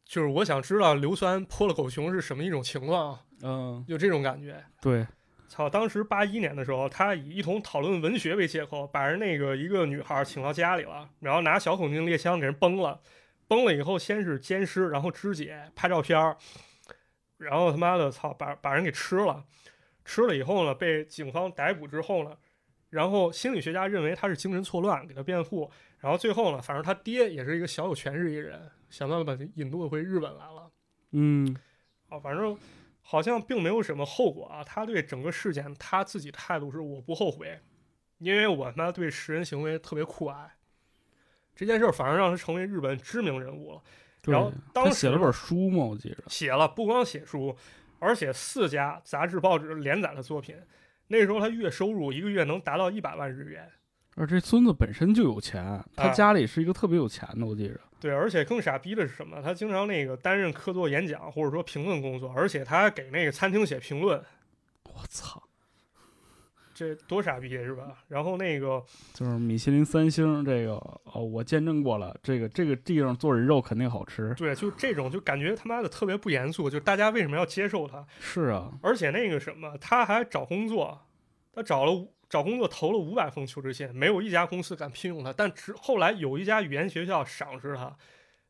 就是我想知道硫酸泼了狗熊是什么一种情况啊，嗯，就这种感觉。对，操！当时八一年的时候，他以一同讨论文学为借口，把人那个一个女孩请到家里了，然后拿小口径猎枪给人崩了，崩了以后先是奸尸，然后肢解，拍照片儿，然后他妈的操，把把人给吃了，吃了以后呢，被警方逮捕之后呢，然后心理学家认为他是精神错乱，给他辩护，然后最后呢，反正他爹也是一个小有权势一个人，想办法把他引渡回日本来了。嗯啊，反正好像并没有什么后果啊。他对整个事件他自己态度是我不后悔，因为我他妈对食人行为特别酷爱。这件事儿反而让他成为日本知名人物了，然后当时写了本书嘛，我记着。写了不光写书，而且四家杂志报纸连载的作品。那时候他月收入一个月能达到一百万日元，而这孙子本身就有钱，他啊家里是一个特别有钱的，我记着。对，而且更傻逼的是什么？他经常那个担任客座演讲或者说评论工作，而且他还给那个餐厅写评论，我操，这多傻逼是吧？然后那个就是米其林三星这个哦，我见证过了，这个这个地方做人肉肯定好吃。对，就这种就感觉他妈的特别不严肃，就大家为什么要接受他？是啊，而且那个什么，他还找工作，他找了五找工作投了五百封求职信，没有一家公司敢聘用他。但只后来有一家语言学校赏识他，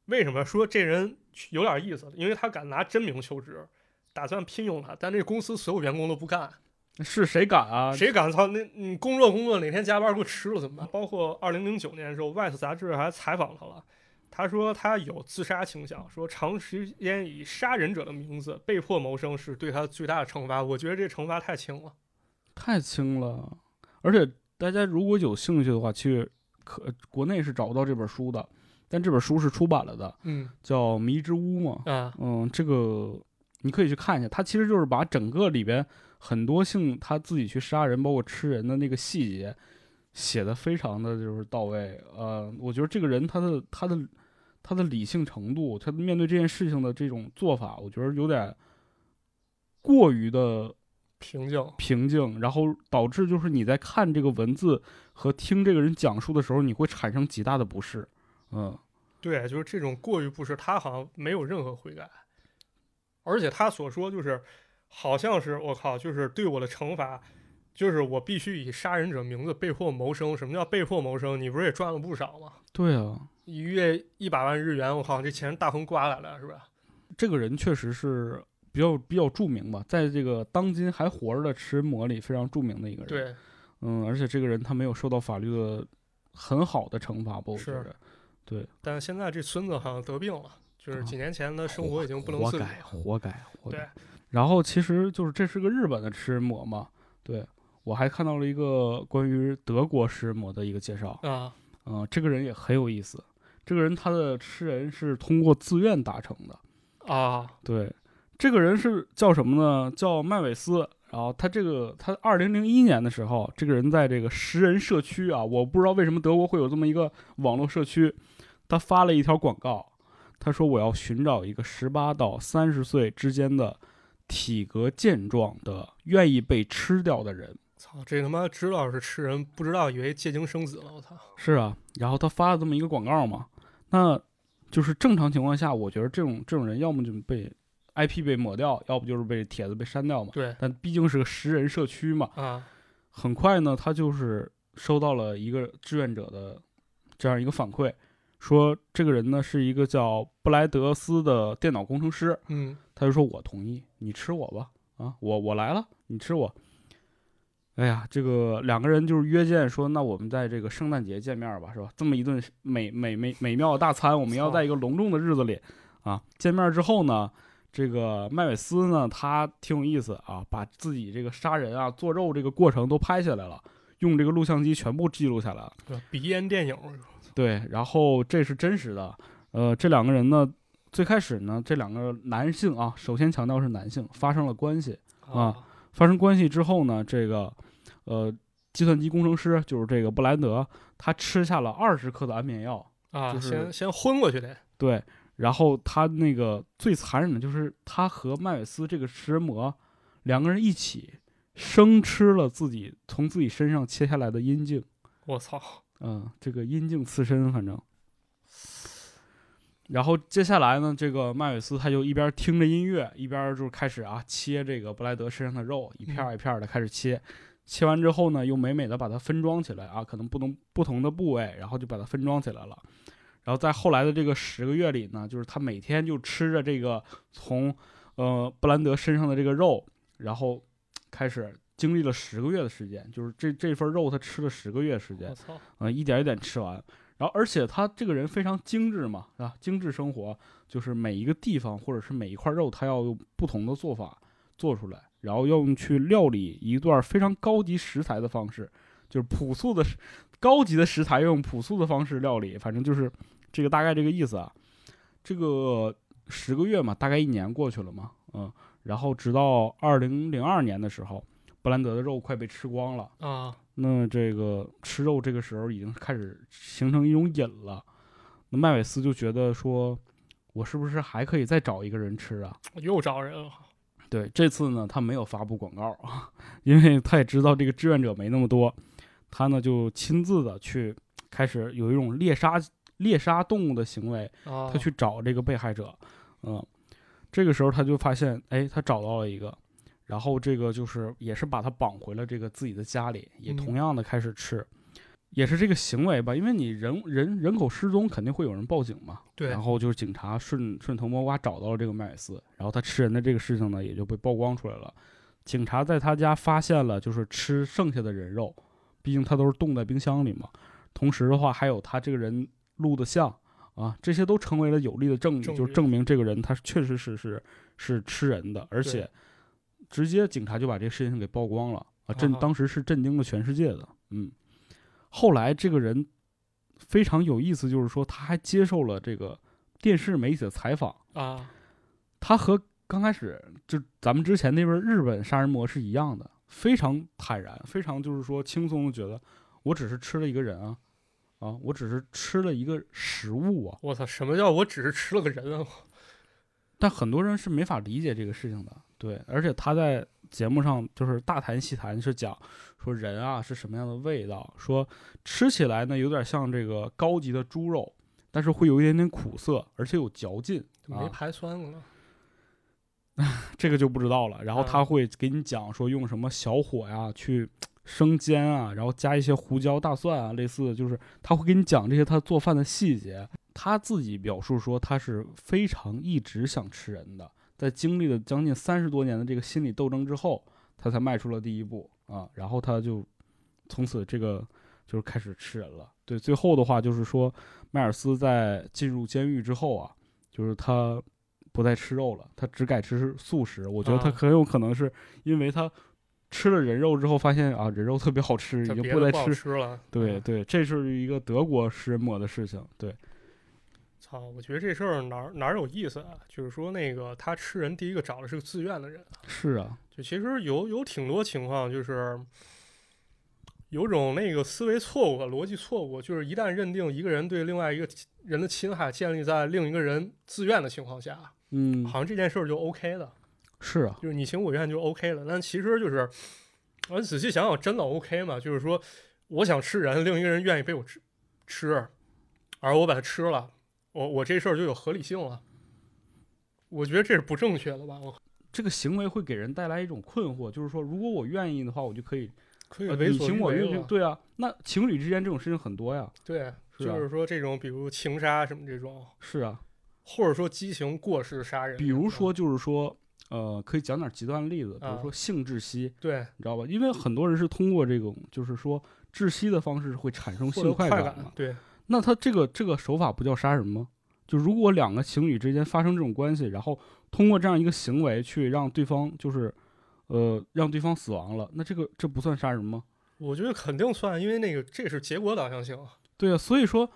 为什么说这人有点意思？因为他敢拿真名求职，打算聘用他，但这公司所有员工都不干，是谁敢啊？谁敢操？那你工作工作哪天加班给我吃了怎么办？包括二零零九年的时候，《外 e 杂志还采访他了。他说他有自杀倾向，说长时间以杀人者的名字被迫谋生是对他最大的惩罚。我觉得这惩罚太轻了。太轻了，而且大家如果有兴趣的话，去可国内是找不到这本书的，但这本书是出版了的，嗯叫《迷之屋》嘛。啊，嗯，这个你可以去看一下，它其实就是把整个里边很多性他自己去杀人，包括吃人的那个细节，写的非常的就是到位。呃，我觉得这个人他的他的他的理性程度，他面对这件事情的这种做法，我觉得有点过于的平静，平静，然后导致就是你在看这个文字和听这个人讲述的时候，你会产生极大的不适。嗯，对，就是这种过于不适，他好像没有任何悔改，而且他所说就是，好像是我靠，就是对我的惩罚，就是我必须以杀人者名字被迫谋生。什么叫被迫谋生？你不是也赚了不少吗？对啊，一月一百万日元，我靠，这钱大风刮来了，是吧？这个人确实是比较比较著名吧，在这个当今还活着的吃人魔里非常著名的一个人。，对，嗯，而且这个人他没有受到法律的很好的惩罚吧？我觉是得，对，但是现在这孙子好像得病了，就是几年前的生活已经不能自理了。活该，活对该。然后其实就是这是个日本的吃人魔嘛，对我还看到了一个关于德国食人魔的一个介绍，啊，嗯、这个人也很有意思。这个人他的吃人是通过自愿达成的，啊，对，这个人是叫什么呢？叫麦韦斯。然后他这个，他二零零一年的时候，这个人在这个食人社区啊，我不知道为什么德国会有这么一个网络社区，他发了一条广告，他说我要寻找一个十八到三十岁之间的体格健壮的、愿意被吃掉的人。操，这他妈知道是吃人，不知道以为借精生子了，我操！是啊，然后他发了这么一个广告嘛，那就是正常情况下，我觉得这种这种人要么就被 IP 被抹掉，要不就是被帖子被删掉嘛。对但毕竟是个十人社区嘛，啊，很快呢，他就是收到了一个志愿者的这样一个反馈，说这个人呢是一个叫布莱德斯的电脑工程师，嗯，他就说我同意，你吃我吧，啊，我我来了，你吃我。哎呀，这个两个人就是约见说，那我们在这个圣诞节见面吧，是吧？这么一顿美美美美妙的大餐，我们要在一个隆重的日子里啊见面之后呢，这个麦韦斯呢，他挺有意思啊，把自己这个杀人啊、做肉这个过程都拍下来了，用这个录像机全部记录下来了。对，鼻烟电影，对，然后这是真实的。呃，这两个人呢，最开始呢，这两个男性啊，首先强调是男性发生了关系。啊发生关系之后呢，这个呃，计算机工程师就是这个布兰德，他吃下了二十克的安眠药。啊，就是先先昏过去的，对，然后他那个最残忍的就是他和麦韦斯这个食人魔两个人一起生吃了自己从自己身上切下来的阴茎。我操，嗯，这个阴茎刺身，反正。然后接下来呢，这个麦韦斯他就一边听着音乐，一边就是开始啊切这个布莱德身上的肉，一片儿一片儿的开始切。切完之后呢，又美美的把它分装起来啊，可能不同不同的部位，然后就把它分装起来了。然后在后来的这个十个月里呢，就是他每天就吃着这个从呃布兰德身上的这个肉，然后开始经历了十个月的时间，就是这这份肉他吃了十个月时间嗯，一点一点吃完。然后，而且他这个人非常精致嘛，啊，精致生活，就是每一个地方或者是每一块肉，他要用不同的做法做出来，然后要用去料理一段非常高级食材的方式，就是朴素的、高级的食材用朴素的方式料理，反正就是这个大概这个意思啊。这个十个月嘛，大概一年过去了嘛，嗯，然后直到二零零二年的时候，布兰德的肉快被吃光了。啊，那这个吃肉这个时候已经开始形成一种瘾了。那麦韦斯就觉得说，我是不是还可以再找一个人吃啊？又找人了，对，这次呢，他没有发布广告啊，因为他也知道这个志愿者没那么多，他呢就亲自的去开始有一种猎杀猎杀动物的行为，啊，他去找这个被害者，嗯，这个时候他就发现，哎，他找到了一个，然后这个就是也是把他绑回了这个自己的家里，也嗯。同样的开始吃，也是这个行为吧，因为你人人人口失踪，肯定会有人报警嘛，对。然后就是警察顺顺藤摸瓜找到了这个麦尔斯，然后他吃人的这个事情呢也就被曝光出来了，警察在他家发现了就是吃剩下的人肉，毕竟他都是冻在冰箱里嘛，同时的话还有他这个人录的像。啊，这些都成为了有力的证据，就是证明这个人他确实是是是吃人的，而且直接警察就把这个事情给曝光了啊，震啊当时是震惊了全世界的。嗯，后来这个人非常有意思，就是说他还接受了这个电视媒体的采访，啊，他和刚开始就咱们之前那边日本杀人魔是一样的，非常坦然，非常就是说轻松的觉得我只是吃了一个人啊。啊，我只是吃了一个食物啊，我操，什么叫我只是吃了个人啊？但很多人是没法理解这个事情的，对，而且他在节目上就是大谈细谈，是讲说人啊是什么样的味道，说吃起来呢有点像这个高级的猪肉，但是会有一点点苦涩，而且有嚼劲，没啊排酸了。这个就不知道了。然后嗯他会给你讲说用什么小火呀去生煎啊，然后加一些胡椒、大蒜啊，类似的，就是他会给你讲这些他做饭的细节。他自己表述说他是非常一直想吃人的，在经历了将近三十多年的这个心理斗争之后，他才迈出了第一步啊。然后他就从此这个就是开始吃人了。对，最后的话就是说，迈尔斯在进入监狱之后啊，就是他不再吃肉了，他只改吃素食。我觉得他啊很有可能是因为他吃了人肉之后，发现啊人肉特别好吃，已经不再吃。吃了。嗯对对，这是一个德国食人魔的事情。对，操，我觉得这事儿哪儿哪儿有意思啊？就是说那个他吃人，第一个找的是个自愿的人。是啊，就其实有有挺多情况，就是有种那个思维错误、逻辑错误，就是一旦认定一个人对另外一个人的侵害建立在另一个人自愿的情况下，嗯，好像这件事儿就 OK 的，是啊，就是你情我愿就 OK 了。但其实就是，我仔细想想，真的 OK 吗？就是说，我想吃人，另一个人愿意被我吃吃，而我把它吃了，我我这事儿就有合理性了。我觉得这是不正确的吧？我这个行为会给人带来一种困惑，就是说，如果我愿意的话，我就可以可以呃你为所欲情我愿就为了对啊。那情侣之间这种事情很多呀。对，是啊就是说这种，比如情杀什么这种，是啊，或者说激情过失杀人，比如说就是说，呃，可以讲点极端的例子，比如啊说性窒息，对，你知道吧？因为很多人是通过这种就是说窒息的方式会产生性快感嘛。对，那他这个这个手法不叫杀人吗？就如果两个情侣之间发生这种关系，然后通过这样一个行为去让对方就是，呃，让对方死亡了，那这个这不算杀人吗？我觉得肯定算，因为那个这是结果导向性，对啊，所以说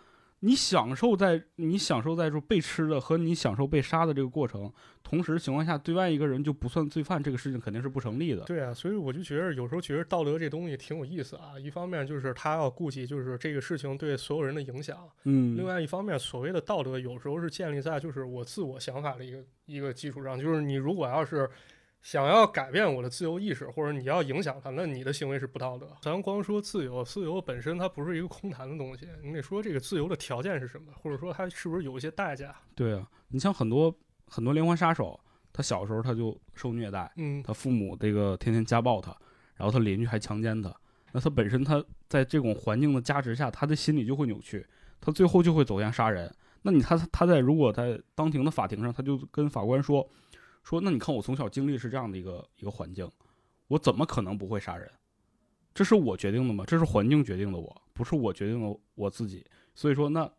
你享受在你享受在说被吃的和你享受被杀的这个过程，同时情况下对外一个人就不算罪犯，这个事情肯定是不成立的。对啊，所以我就觉得有时候觉得道德这东西挺有意思啊。一方面就是他要顾及就是这个事情对所有人的影响，嗯，另外一方面所谓的道德有时候是建立在就是我自我想法的一个一个基础上，就是你如果要是。想要改变我的自由意识，或者你要影响他，那你的行为是不道德。咱光说自由，自由本身它不是一个空谈的东西，你得说这个自由的条件是什么，或者说它是不是有一些代价？对啊，你像很多很多连环杀手，他小时候他就受虐待，嗯，他父母这个天天家暴他，然后他邻居还强奸他，那他本身他在这种环境的加持下，他的心理就会扭曲，他最后就会走向杀人。那你他他在如果在当庭的法庭上，他就跟法官说说，那你看我从小经历是这样的一个一个环境，我怎么可能不会杀人？这是我决定的吗？这是环境决定的我，不是我决定的我自己。所以说，那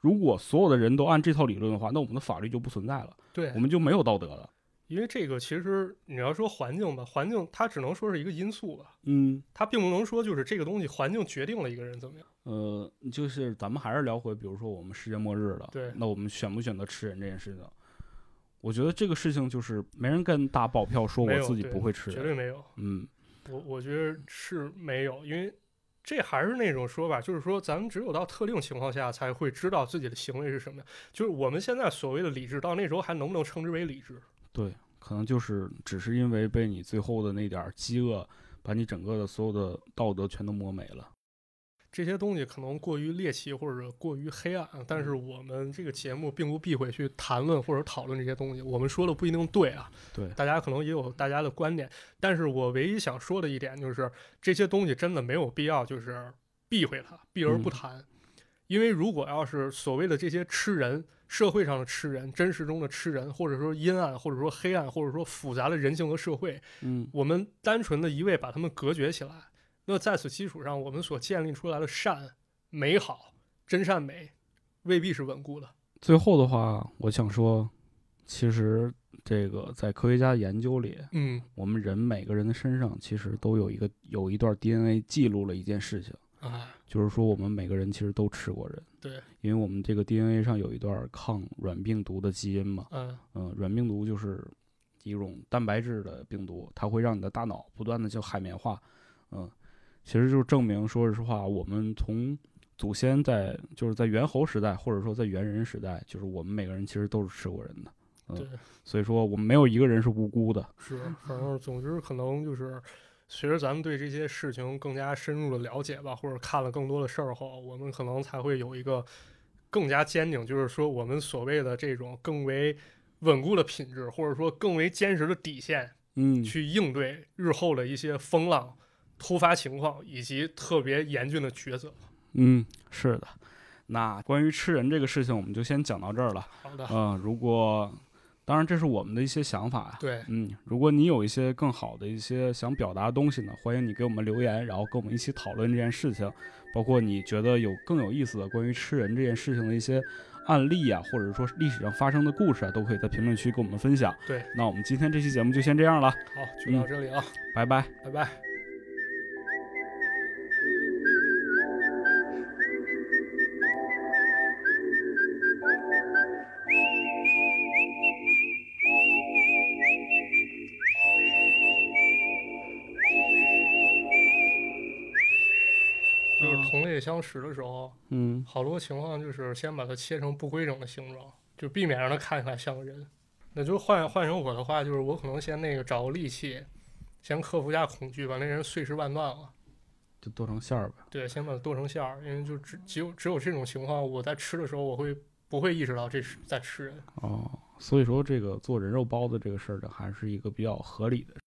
如果所有的人都按这套理论的话，那我们的法律就不存在了，对我，们就没有道德了。因为这个其实你要说环境吧，环境它只能说是一个因素吧，嗯，它并不能说就是这个东西环境决定了一个人怎么样。呃，就是咱们还是聊回，比如说我们世界末日了，对那我们选不选择吃人这件事情，我觉得这个事情就是没人敢打保票说我自己不会吃人，绝对没有。嗯，我我觉得是没有，因为这还是那种说法，就是说咱们只有到特定情况下才会知道自己的行为是什么样。就是我们现在所谓的理智，到那时候还能不能称之为理智？对，可能就是只是因为被你最后的那点儿饥饿，把你整个的所有的道德全都磨没了。这些东西可能过于猎奇或者过于黑暗，但是我们这个节目并不避讳去谈论或者讨论这些东西。我们说的不一定对啊，对，大家可能也有大家的观点，但是我唯一想说的一点就是，这些东西真的没有必要就是避讳它，避而不嗯谈。因为如果要是所谓的这些吃人，社会上的吃人，真实中的吃人，或者说阴暗，或者说黑暗，或者说复杂的人性和社会，嗯，我们单纯的一味把它们隔绝起来，那在此基础上，我们所建立出来的善、美好、真善美，未必是稳固的。最后的话，我想说，其实这个在科学家研究里，嗯我们人每个人的身上其实都有一个有一段 DNA 记录了一件事情。啊，就是说我们每个人其实都吃过人，对，因为我们这个 DNA 上有一段抗软病毒的基因嘛，嗯嗯，软病毒就是一种蛋白质的病毒，它会让你的大脑不断的就海绵化，嗯，其实就是证明，说实话，我们从祖先在就是在猿猴时代，或者说在猿人时代，就是我们每个人其实都是吃过人的，对，所以说我们没有一个人是无辜的。是，反正总之可能就是随着咱们对这些事情更加深入的了解吧，或者看了更多的事儿后，我们可能才会有一个更加坚定，就是说我们所谓的这种更为稳固的品质，或者说更为坚实的底线，嗯，去应对日后的一些风浪、突发情况以及特别严峻的抉择。嗯，是的。那关于吃人这个事情，我们就先讲到这儿了。好的，嗯、如果当然这是我们的一些想法呀。对，嗯，如果你有一些更好的一些想表达的东西呢，欢迎你给我们留言，然后跟我们一起讨论这件事情。包括你觉得有更有意思的关于吃人这件事情的一些案例啊，或者说历史上发生的故事啊，都可以在评论区跟我们分享。对，那我们今天这期节目就先这样了，好，就到这里啊，拜拜。拜拜。就是同类相食的时候，嗯好多情况就是先把它切成不规整的形状，就避免让它看起来像个人。那就换换成我的话，就是我可能先那个找个利器，先克服一下恐惧，把那人碎尸万段了。就剁成馅儿呗。对，先把它剁成馅儿，因为就只只有只有这种情况，我在吃的时候，我会不会意识到这是在吃人。哦，所以说这个做人肉包子这个事儿呢，还是一个比较合理的